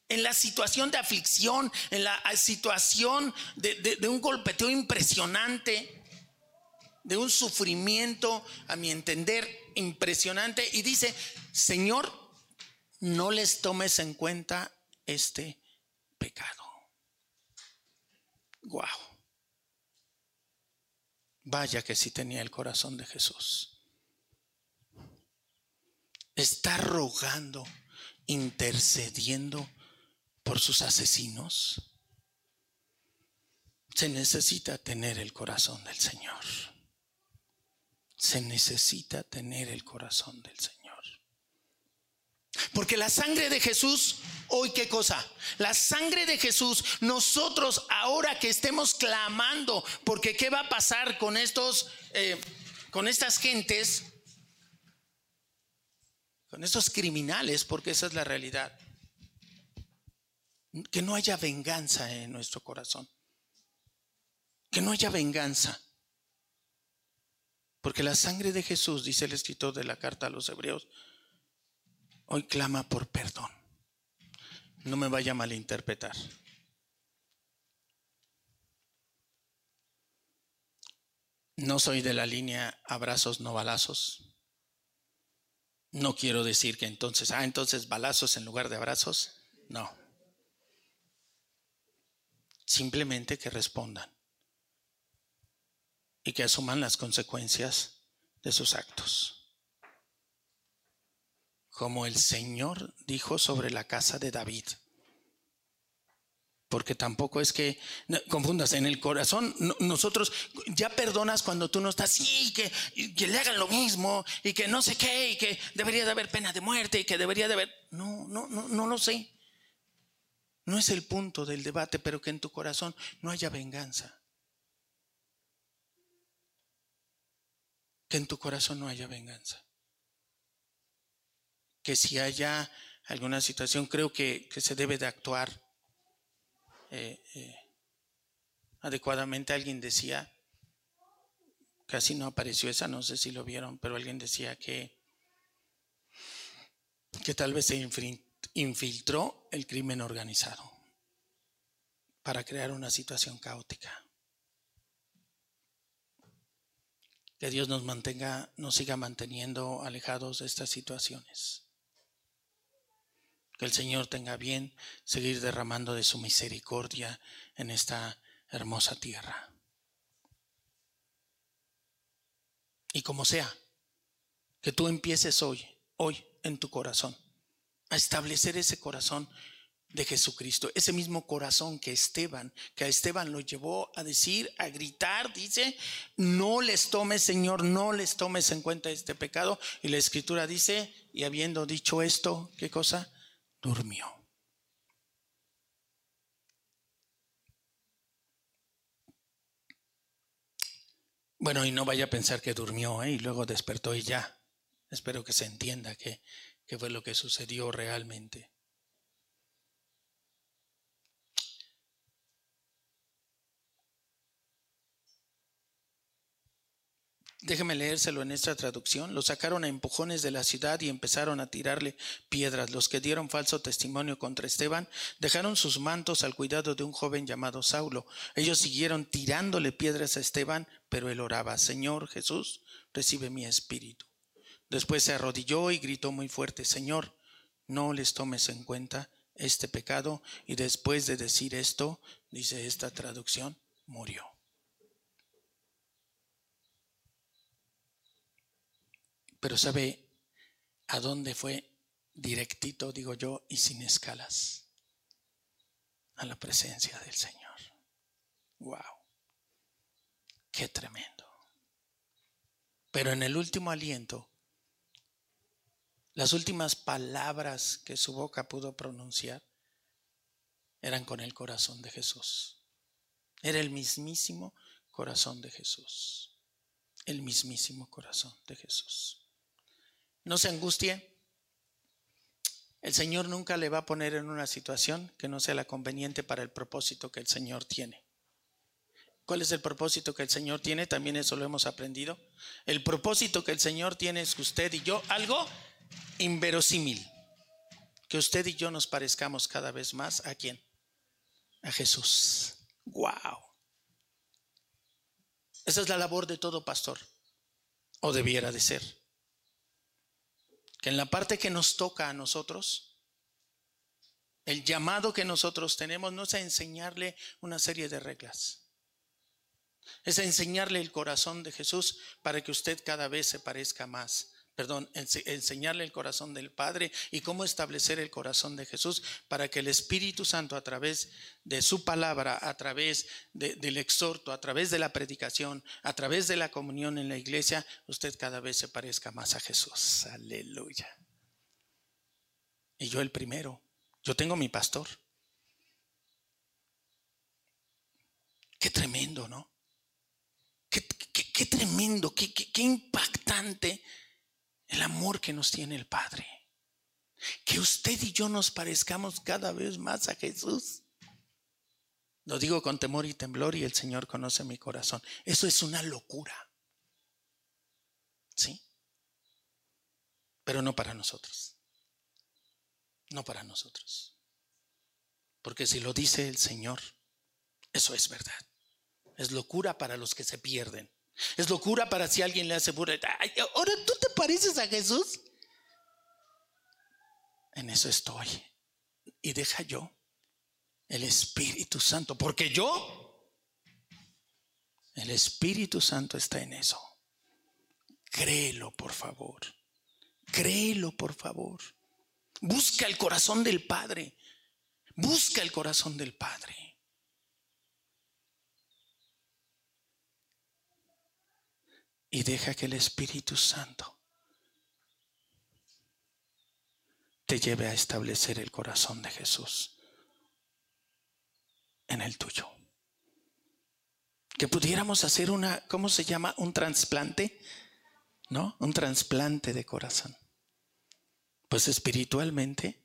en la situación de aflicción, en la situación de, un golpeteo impresionante, de un sufrimiento, a mi entender, impresionante. Y dice, Señor, no les tomes en cuenta este pecado. Wow. Vaya que sí tenía el corazón de Jesús. Está rogando, intercediendo por sus asesinos. Se necesita tener el corazón del Señor. Se necesita tener el corazón del Señor. Porque la sangre de Jesús, hoy qué cosa? La sangre de Jesús, nosotros ahora que estemos clamando, porque qué va a pasar con estos, eh, con estas gentes, con estos criminales, porque esa es la realidad. Que no haya venganza en nuestro corazón. Que no haya venganza. Porque la sangre de Jesús, dice el escritor de la carta a los hebreos, hoy clama por perdón. No me vaya a malinterpretar. No soy de la línea abrazos, no balazos. No quiero decir que entonces, ah, entonces balazos en lugar de abrazos. No. Simplemente que respondan y que asuman las consecuencias de sus actos como el Señor dijo sobre la casa de David. Porque tampoco es que confundas en el corazón. nosotros ya perdonas cuando tú no estás, sí, que, que le hagan lo mismo y que no sé qué, y que debería de haber pena de muerte y que debería de haber. No, no, no, no lo sé. No es el punto del debate, pero que en tu corazón no haya venganza. Que en tu corazón no haya venganza que si haya alguna situación, creo que, se debe de actuar eh, eh, adecuadamente. Alguien decía, casi no apareció esa, no sé si lo vieron, pero alguien decía que, que tal vez se infiltró el crimen organizado para crear una situación caótica. Que Dios nos mantenga, nos siga manteniendo alejados de estas situaciones. Que el Señor tenga bien seguir derramando de su misericordia en esta hermosa tierra. Y como sea, que tú empieces hoy, hoy en tu corazón, a establecer ese corazón de Jesucristo, ese mismo corazón que Esteban, que a Esteban lo llevó a decir, a gritar, dice, no les tomes, Señor, no les tomes en cuenta este pecado. Y la escritura dice, y habiendo dicho esto, ¿qué cosa? durmió. Bueno, y no vaya a pensar que durmió ¿eh? y luego despertó y ya. Espero que se entienda que, que fue lo que sucedió realmente. Déjeme leérselo en esta traducción. Lo sacaron a empujones de la ciudad y empezaron a tirarle piedras. Los que dieron falso testimonio contra Esteban dejaron sus mantos al cuidado de un joven llamado Saulo. Ellos siguieron tirándole piedras a Esteban, pero él oraba, Señor Jesús, recibe mi espíritu. Después se arrodilló y gritó muy fuerte, Señor, no les tomes en cuenta este pecado. Y después de decir esto, dice esta traducción, murió. Pero ¿sabe a dónde fue directito, digo yo, y sin escalas? A la presencia del Señor. ¡Wow! ¡Qué tremendo! Pero en el último aliento, las últimas palabras que su boca pudo pronunciar eran con el corazón de Jesús. Era el mismísimo corazón de Jesús. El mismísimo corazón de Jesús. No se angustie. El Señor nunca le va a poner en una situación que no sea la conveniente para el propósito que el Señor tiene. ¿Cuál es el propósito que el Señor tiene? También eso lo hemos aprendido. El propósito que el Señor tiene es que usted y yo, algo inverosímil, que usted y yo nos parezcamos cada vez más a quién? A Jesús. ¡Wow! Esa es la labor de todo pastor, o debiera de ser que en la parte que nos toca a nosotros, el llamado que nosotros tenemos no es a enseñarle una serie de reglas, es a enseñarle el corazón de Jesús para que usted cada vez se parezca más perdón, enseñarle el corazón del Padre y cómo establecer el corazón de Jesús para que el Espíritu Santo a través de su palabra, a través del exhorto, a través de la predicación, a través de la comunión en la iglesia, usted cada vez se parezca más a Jesús. Aleluya. Y yo el primero, yo tengo mi pastor. Qué tremendo, ¿no? Qué, tremendo, qué, impactante el amor que nos tiene el Padre. Que usted y yo nos parezcamos cada vez más a Jesús. Lo digo con temor y temblor y el Señor conoce mi corazón. Eso es una locura. ¿Sí? Pero no para nosotros. No para nosotros. Porque si lo dice el Señor, eso es verdad. Es locura para los que se pierden. Es locura para si alguien le hace burla. Ahora tú te pareces a Jesús. En eso estoy. Y deja yo el Espíritu Santo. Porque yo, el Espíritu Santo está en eso. Créelo, por favor. Créelo, por favor. Busca el corazón del Padre. Busca el corazón del Padre. Y deja que el Espíritu Santo te lleve a establecer el corazón de Jesús en el tuyo. Que pudiéramos hacer una, ¿cómo se llama? Un trasplante, ¿no? Un trasplante de corazón. Pues espiritualmente,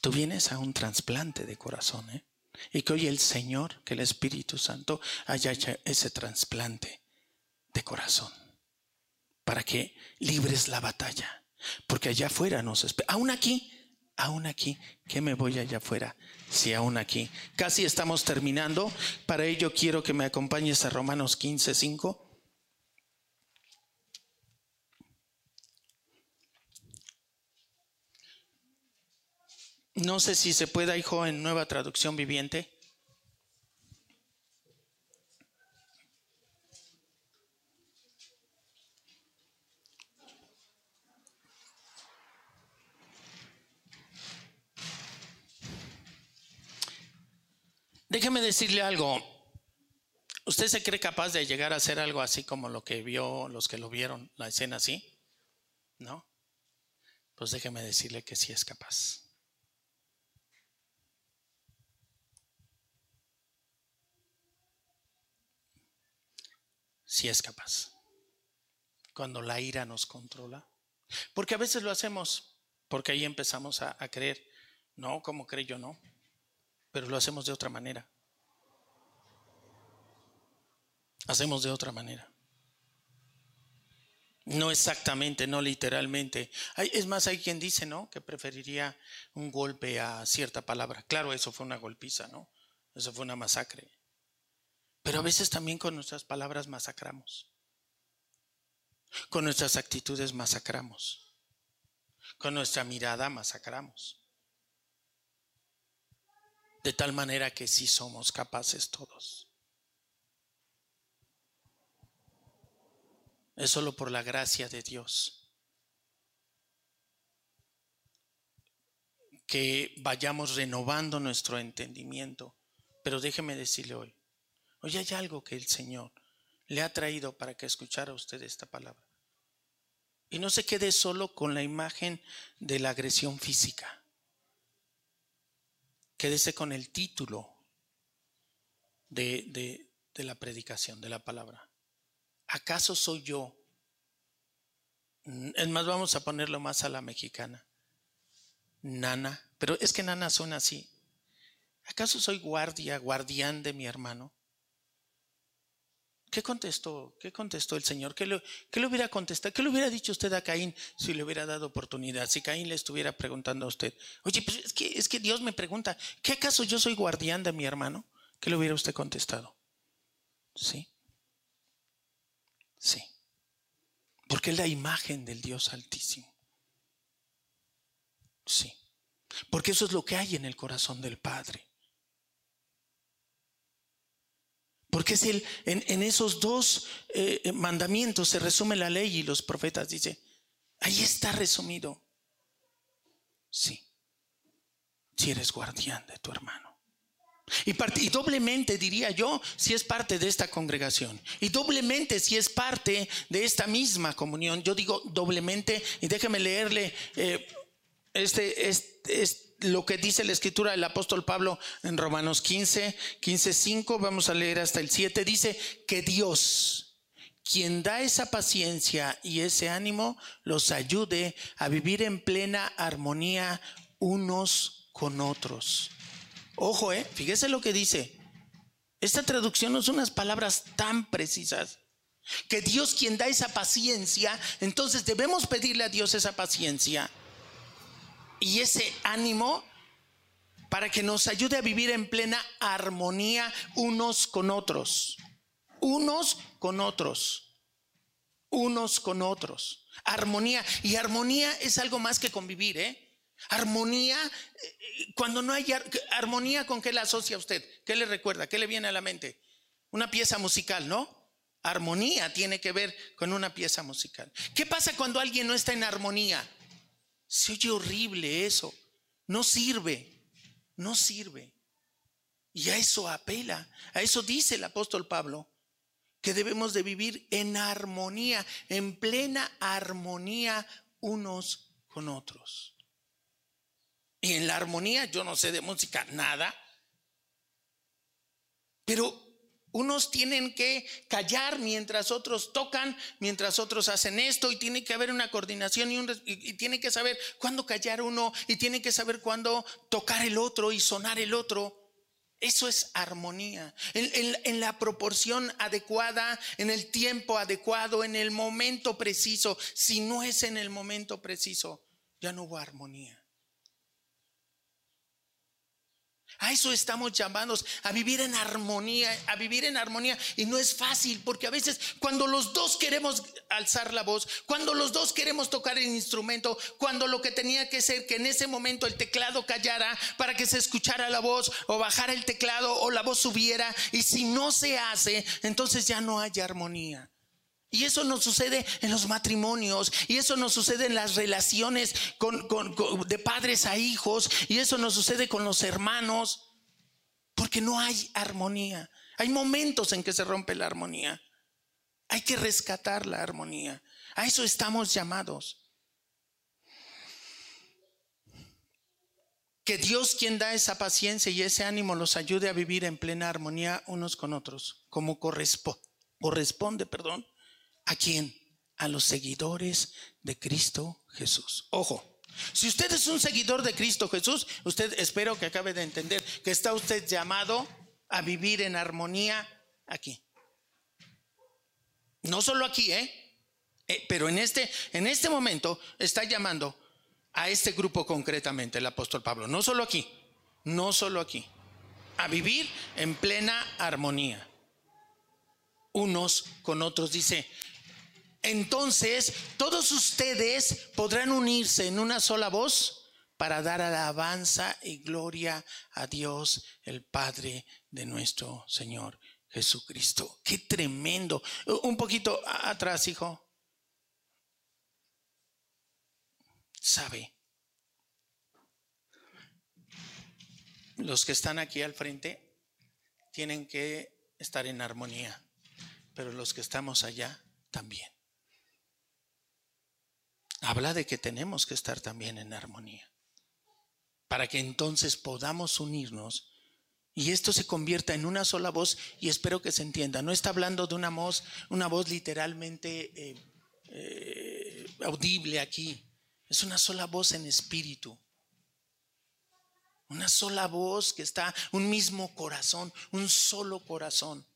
tú vienes a un trasplante de corazón, ¿eh? Y que hoy el Señor, que el Espíritu Santo haya hecho ese trasplante de corazón para que libres la batalla. Porque allá afuera nos espera. Aún aquí, aún aquí, ¿qué me voy allá afuera? Si aún aquí. Casi estamos terminando. Para ello quiero que me acompañes a Romanos 15, 5. No sé si se pueda, hijo, en nueva traducción viviente. Déjeme decirle algo. ¿Usted se cree capaz de llegar a hacer algo así como lo que vio los que lo vieron, la escena así? ¿No? Pues déjeme decirle que sí es capaz. Sí es capaz. Cuando la ira nos controla. Porque a veces lo hacemos, porque ahí empezamos a, a creer, no, como creo yo, no pero lo hacemos de otra manera. Hacemos de otra manera. No exactamente, no literalmente. es más, hay quien dice, ¿no? Que preferiría un golpe a cierta palabra. Claro, eso fue una golpiza, ¿no? Eso fue una masacre. Pero a veces también con nuestras palabras masacramos. Con nuestras actitudes masacramos. Con nuestra mirada masacramos. De tal manera que sí somos capaces todos. Es solo por la gracia de Dios que vayamos renovando nuestro entendimiento. Pero déjeme decirle hoy, hoy hay algo que el Señor le ha traído para que escuchara usted esta palabra. Y no se quede solo con la imagen de la agresión física. Quédese con el título de, de la predicación, de la palabra. ¿Acaso soy yo? Es más, vamos a ponerlo más a la mexicana. Nana, pero es que nana suena así. ¿Acaso soy guardia, guardián de mi hermano? ¿Qué contestó? ¿Qué contestó el Señor? ¿Qué le, hubiera contestado? ¿Qué le hubiera dicho usted a Caín si le hubiera dado oportunidad? Si Caín le estuviera preguntando a usted, oye, pues es que, es que Dios me pregunta, ¿qué acaso yo soy guardián de mi hermano? ¿Qué le hubiera usted contestado? Sí. Sí. Porque es la imagen del Dios Altísimo. Sí. Porque eso es lo que hay en el corazón del Padre. Porque es el, en, esos dos eh, mandamientos se resume la ley y los profetas. Dice, ahí está resumido. Sí, si eres guardián de tu hermano. Y, doblemente diría yo si es parte de esta congregación. Y doblemente si es parte de esta misma comunión. Yo digo doblemente y déjeme leerle eh, este, este lo que dice la escritura del apóstol Pablo en Romanos 15, 15, 5, vamos a leer hasta el 7, dice que Dios, quien da esa paciencia y ese ánimo, los ayude a vivir en plena armonía unos con otros. Ojo, eh, fíjese lo que dice. Esta traducción no son unas palabras tan precisas. Que Dios quien da esa paciencia, entonces debemos pedirle a Dios esa paciencia y ese ánimo para que nos ayude a vivir en plena armonía unos con otros. Unos con otros. Unos con otros. Armonía. Y armonía es algo más que convivir, ¿eh? Armonía, eh, cuando no hay armonía, ¿con qué la asocia usted? ¿Qué le recuerda? ¿Qué le viene a la mente? Una pieza musical, ¿no? Armonía tiene que ver con una pieza musical. ¿Qué pasa cuando alguien no está en armonía? Se oye horrible eso. No sirve. No sirve. Y a eso apela. A eso dice el apóstol Pablo. Que debemos de vivir en armonía, en plena armonía unos con otros. Y en la armonía yo no sé de música nada. Pero unos tienen que callar mientras otros tocan, mientras otros hacen esto, y tiene que haber una coordinación y, tiene que saber cuándo callar uno y tiene que saber cuándo tocar el otro y sonar el otro. Eso es armonía, en, la proporción adecuada, en el tiempo adecuado, en el momento preciso. Si no es en el momento preciso, ya no hubo armonía. A eso estamos llamados, a vivir en armonía, a vivir en armonía. Y no es fácil, porque a veces cuando los dos queremos alzar la voz, cuando los dos queremos tocar el instrumento, cuando lo que tenía que ser que en ese momento el teclado callara para que se escuchara la voz, o bajara el teclado, o la voz subiera, y si no se hace, entonces ya no hay armonía. Y eso nos sucede en los matrimonios, y eso nos sucede en las relaciones de padres a hijos, y eso nos sucede con los hermanos, porque no hay armonía. Hay momentos en que se rompe la armonía. Hay que rescatar la armonía. A eso estamos llamados. Que Dios quien da esa paciencia y ese ánimo los ayude a vivir en plena armonía unos con otros, como corresponde, corresponde perdón, ¿A quién? A los seguidores de Cristo Jesús. Ojo, si usted es un seguidor de Cristo Jesús, usted espero que acabe de entender que está usted llamado a vivir en armonía aquí. No solo aquí, ¿eh? Eh, pero en este, en este momento está llamando a este grupo concretamente el apóstol Pablo, no solo aquí, no solo aquí, a vivir en plena armonía, unos con otros. Dice, entonces todos ustedes podrán unirse en una sola voz para dar alabanza y gloria a Dios, el Padre de nuestro Señor Jesucristo. Qué tremendo. Un poquito atrás, hijo. Sabe. Los que están aquí al frente tienen que estar en armonía, pero los que estamos allá también. Habla de que tenemos que estar también en armonía, para que entonces podamos unirnos y esto se convierta en una sola voz y espero que se entienda. No está hablando de una voz, una voz literalmente eh, eh, audible aquí. Es una sola voz en espíritu. Una sola voz que está, un mismo corazón, un solo corazón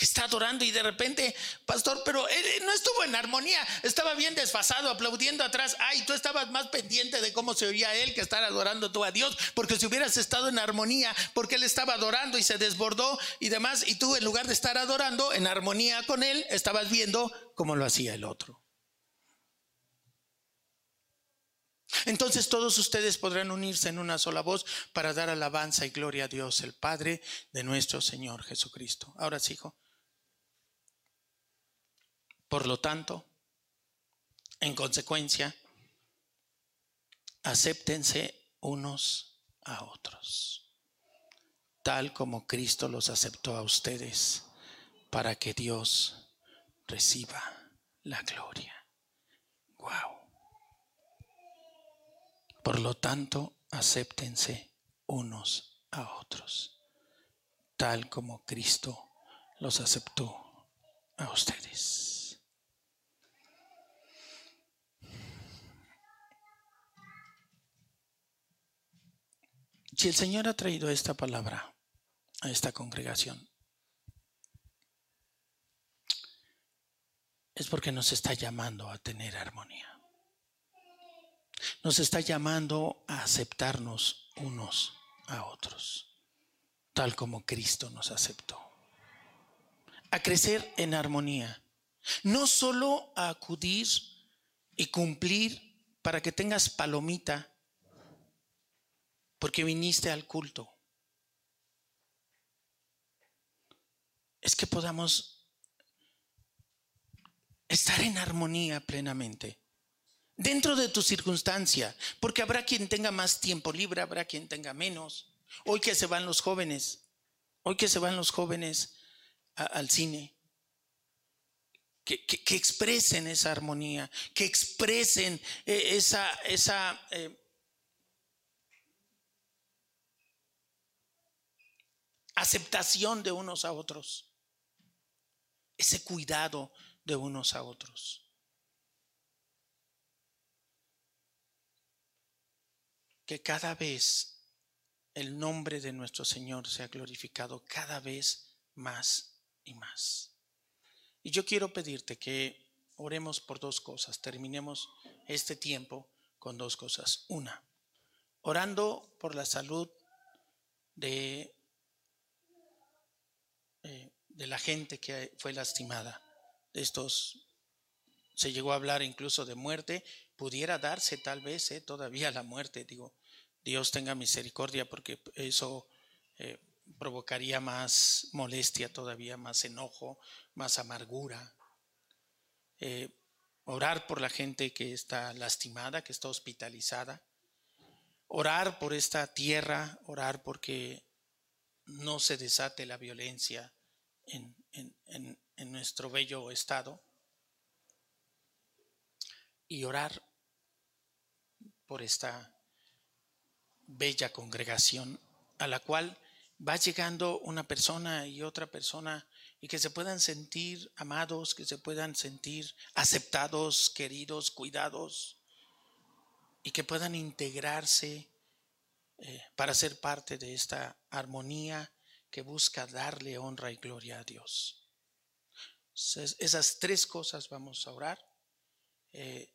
que está adorando y de repente, pastor, pero él no estuvo en armonía, estaba bien desfasado, aplaudiendo atrás. Ay, tú estabas más pendiente de cómo se oía él que estar adorando tú a Dios, porque si hubieras estado en armonía, porque él estaba adorando y se desbordó y demás, y tú en lugar de estar adorando en armonía con él, estabas viendo cómo lo hacía el otro. Entonces todos ustedes podrán unirse en una sola voz para dar alabanza y gloria a Dios, el Padre de nuestro Señor Jesucristo. Ahora sí, hijo. Por lo tanto, en consecuencia, acéptense unos a otros, tal como Cristo los aceptó a ustedes, para que Dios reciba la gloria. Wow. Por lo tanto, acéptense unos a otros, tal como Cristo los aceptó a ustedes. Si el Señor ha traído esta palabra a esta congregación, es porque nos está llamando a tener armonía. Nos está llamando a aceptarnos unos a otros, tal como Cristo nos aceptó. A crecer en armonía. No solo a acudir y cumplir para que tengas palomita porque viniste al culto. Es que podamos estar en armonía plenamente dentro de tu circunstancia, porque habrá quien tenga más tiempo libre, habrá quien tenga menos. Hoy que se van los jóvenes, hoy que se van los jóvenes al cine, que, expresen esa armonía, que expresen eh, esa, esa eh, aceptación de unos a otros, ese cuidado de unos a otros. Que cada vez el nombre de nuestro Señor sea glorificado cada vez más y más. Y yo quiero pedirte que oremos por dos cosas. Terminemos este tiempo con dos cosas. Una, orando por la salud de eh, de la gente que fue lastimada. De estos se llegó a hablar incluso de muerte. Pudiera darse tal vez eh, todavía la muerte. Digo, Dios tenga misericordia porque eso eh, provocaría más molestia todavía, más enojo, más amargura. orar por la gente que está lastimada, que está hospitalizada. Orar por esta tierra, orar porque no se desate la violencia en, nuestro bello estado. Y orar por esta bella congregación a la cual va llegando una persona y otra persona y que se puedan sentir amados, que se puedan sentir aceptados, queridos, cuidados y que puedan integrarse eh, para ser parte de esta armonía que busca darle honra y gloria a Dios. Esas tres cosas vamos a orar Eh,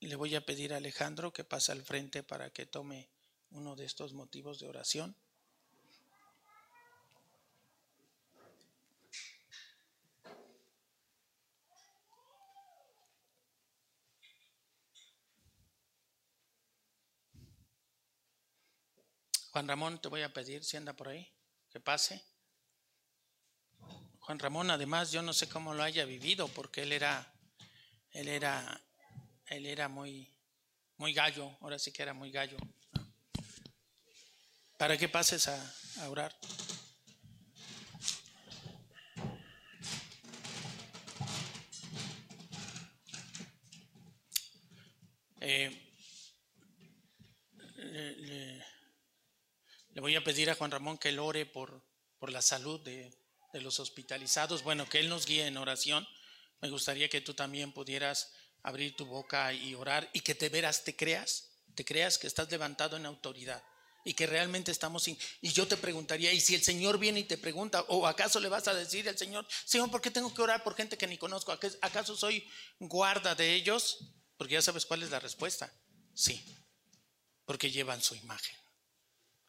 le voy a pedir a Alejandro que pase al frente para que tome uno de estos motivos de oración. Juan Ramón, te voy a pedir, si anda por ahí, que pase. Juan Ramón, además, yo no sé cómo lo haya vivido, porque él era, él era, él era muy, muy gallo, ahora sí que era muy gallo. Para que pases a, orar. Eh, le, voy a pedir a Juan Ramón que él ore por, por la salud de, de los hospitalizados. Bueno, que él nos guíe en oración. Me gustaría que tú también pudieras abrir tu boca y orar y que te veras, te creas, te creas que estás levantado en autoridad y que realmente estamos sin... Y yo te preguntaría, ¿y si el Señor viene y te pregunta, o acaso le vas a decir al Señor, Señor, ¿por qué tengo que orar por gente que ni conozco? ¿Acaso soy guarda de ellos? Porque ya sabes cuál es la respuesta. Sí, porque llevan su imagen.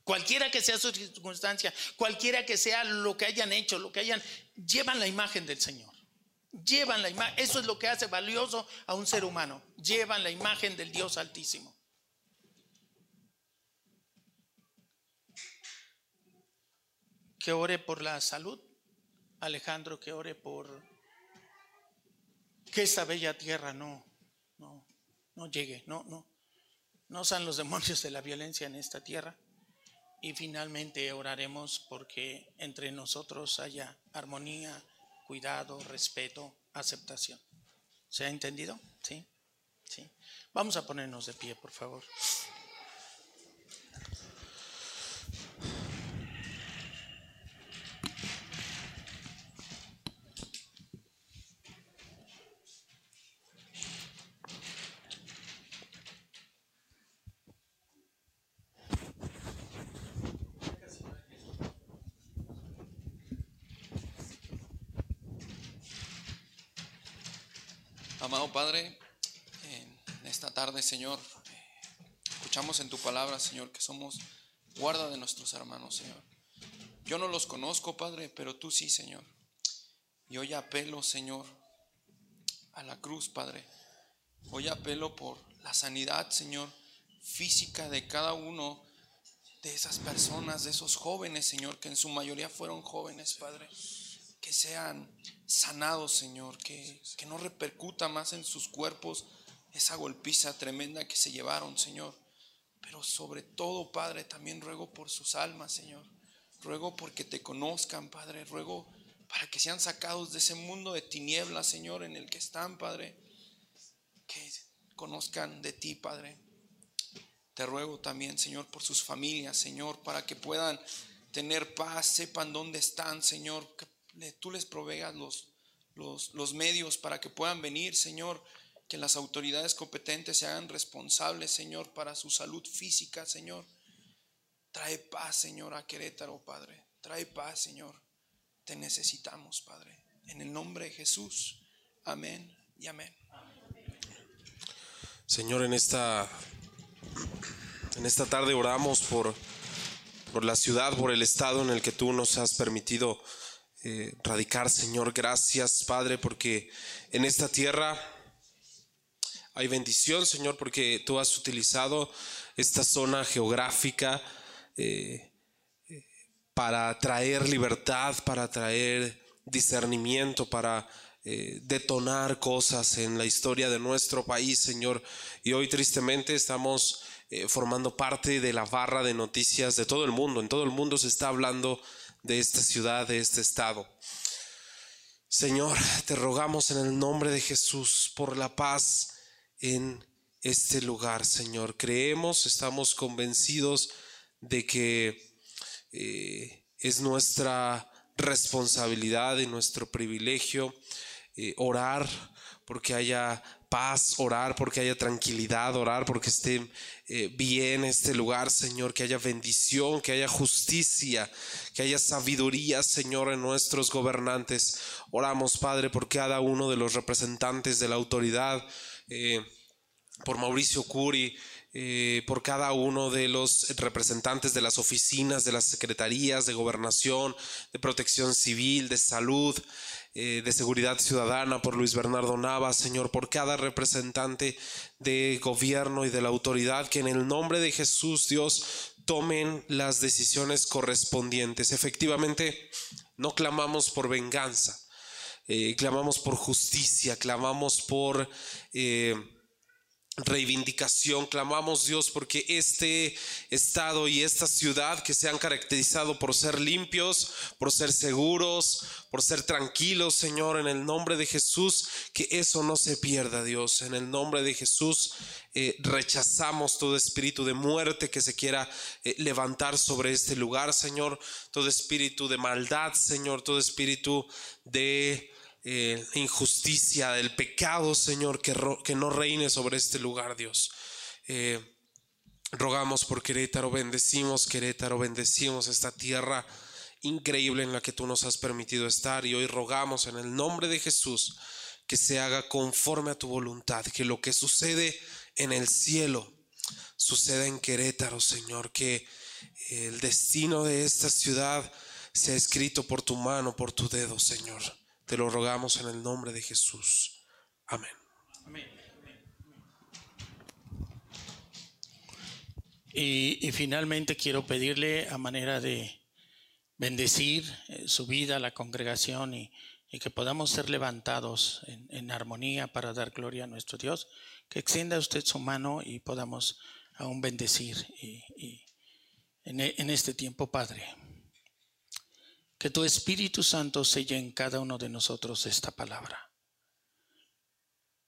Cualquiera que sea su circunstancia, cualquiera que sea lo que hayan hecho, lo que hayan, llevan la imagen del Señor. Llevan la imagen, eso es lo que hace valioso a un ser humano. Llevan la imagen del Dios Altísimo. que ore por la salud, Alejandro, que ore por que esta bella tierra no, no, no llegue, no, no, no sean los demonios de la violencia en esta tierra. Y finalmente oraremos porque entre nosotros haya armonía, cuidado, respeto, aceptación. ¿Se ha entendido? Sí. Sí. Vamos a ponernos de pie, por favor. Amado Padre, en esta tarde, Señor, escuchamos en tu palabra, Señor, que somos guarda de nuestros hermanos, Señor. Yo no los conozco, Padre, pero tú sí, Señor. Y hoy apelo, Señor, a la cruz, Padre. Hoy apelo por la sanidad, Señor, física de cada uno de esas personas, de esos jóvenes, Señor, que en su mayoría fueron jóvenes, Padre que sean sanados, Señor, que, que no repercuta más en sus cuerpos esa golpiza tremenda que se llevaron, Señor. Pero sobre todo, Padre, también ruego por sus almas, Señor. Ruego porque te conozcan, Padre. Ruego para que sean sacados de ese mundo de tinieblas, Señor, en el que están, Padre. Que conozcan de ti, Padre. Te ruego también, Señor, por sus familias, Señor, para que puedan tener paz, sepan dónde están, Señor, que tú les proveas los, los, medios para que puedan venir, Señor, que las autoridades competentes se hagan responsables, Señor, para su salud física, Señor. Trae paz, Señor, a Querétaro, Padre. Trae paz, Señor. Te necesitamos, Padre. En el nombre de Jesús. Amén y amén. Señor, en esta, en esta tarde oramos por, por la ciudad, por el estado en el que tú nos has permitido eh, radicar, Señor. Gracias, Padre, porque en esta tierra hay bendición, Señor, porque tú has utilizado esta zona geográfica eh, para traer libertad, para traer discernimiento, para eh, detonar cosas en la historia de nuestro país, Señor. Y hoy tristemente estamos formando parte de la barra de noticias de todo el mundo. En todo el mundo se está hablando de esta ciudad, de este estado. Señor, te rogamos en el nombre de Jesús por la paz en este lugar, Señor. Creemos, estamos convencidos de que eh, es nuestra responsabilidad y nuestro privilegio eh, orar porque haya paz, orar porque haya tranquilidad, orar porque esté eh, bien este lugar, Señor, que haya bendición, que haya justicia, que haya sabiduría, Señor, en nuestros gobernantes. Oramos, Padre, por cada uno de los representantes de la autoridad, eh, por Mauricio Curi, eh, por cada uno de los representantes de las oficinas, de las secretarías de gobernación, de protección civil, de salud, eh, de seguridad ciudadana, por Luis Bernardo Nava, Señor, por cada representante de gobierno y de la autoridad, que en el nombre de Jesús, Dios, tomen las decisiones correspondientes. Efectivamente, no clamamos por venganza, eh, clamamos por justicia, clamamos por reivindicación. Clamamos Dios porque este estado y esta ciudad que se han caracterizado por ser limpios, por ser seguros, por ser tranquilos, Señor, en el nombre de Jesús, que eso no se pierda, Dios. En el nombre de Jesús eh, rechazamos todo espíritu de muerte que se quiera eh, levantar sobre este lugar, Señor. Todo espíritu de maldad, Señor. Todo espíritu de eh, injusticia, del pecado, Señor, que, no reine sobre este lugar, Dios. Eh, rogamos por Querétaro, bendecimos Querétaro, bendecimos esta tierra increíble en la que tú nos has permitido estar y hoy rogamos en el nombre de Jesús que se haga conforme a tu voluntad, que lo que sucede en el cielo suceda en Querétaro, Señor, que el destino de esta ciudad sea escrito por tu mano, por tu dedo, Señor. Te lo rogamos en el nombre de Jesús. Amén. Y, finalmente quiero pedirle a manera de bendecir eh, su vida, la congregación y, que podamos ser levantados en, armonía para dar gloria a nuestro Dios, que extienda usted su mano y podamos aún bendecir y, en este tiempo, Padre. Que tu Espíritu Santo selle en cada uno de nosotros esta palabra.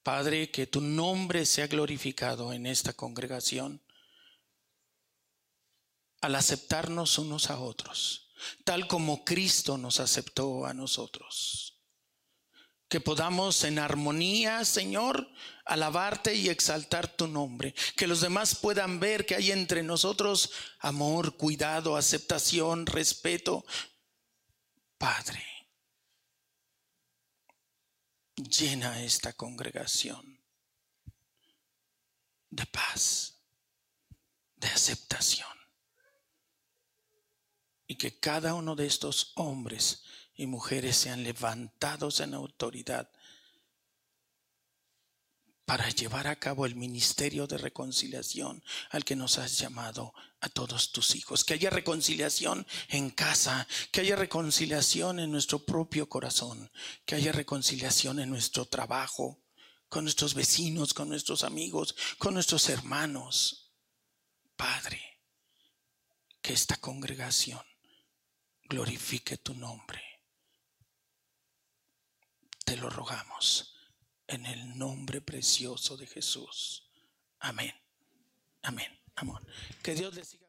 Padre, que tu nombre sea glorificado en esta congregación al aceptarnos unos a otros, tal como Cristo nos aceptó a nosotros. Que podamos en armonía, Señor, alabarte y exaltar tu nombre. Que los demás puedan ver que hay entre nosotros amor, cuidado, aceptación, respeto, Padre, llena esta congregación de paz, de aceptación. Y que cada uno de estos hombres y mujeres sean levantados en autoridad para llevar a cabo el ministerio de reconciliación al que nos has llamado a todos tus hijos. Que haya reconciliación en casa, que haya reconciliación en nuestro propio corazón, que haya reconciliación en nuestro trabajo, con nuestros vecinos, con nuestros amigos, con nuestros hermanos. Padre, que esta congregación glorifique tu nombre. Te lo rogamos en el nombre precioso de Jesús. Amén. Amén. Amor. Que Dios les siga.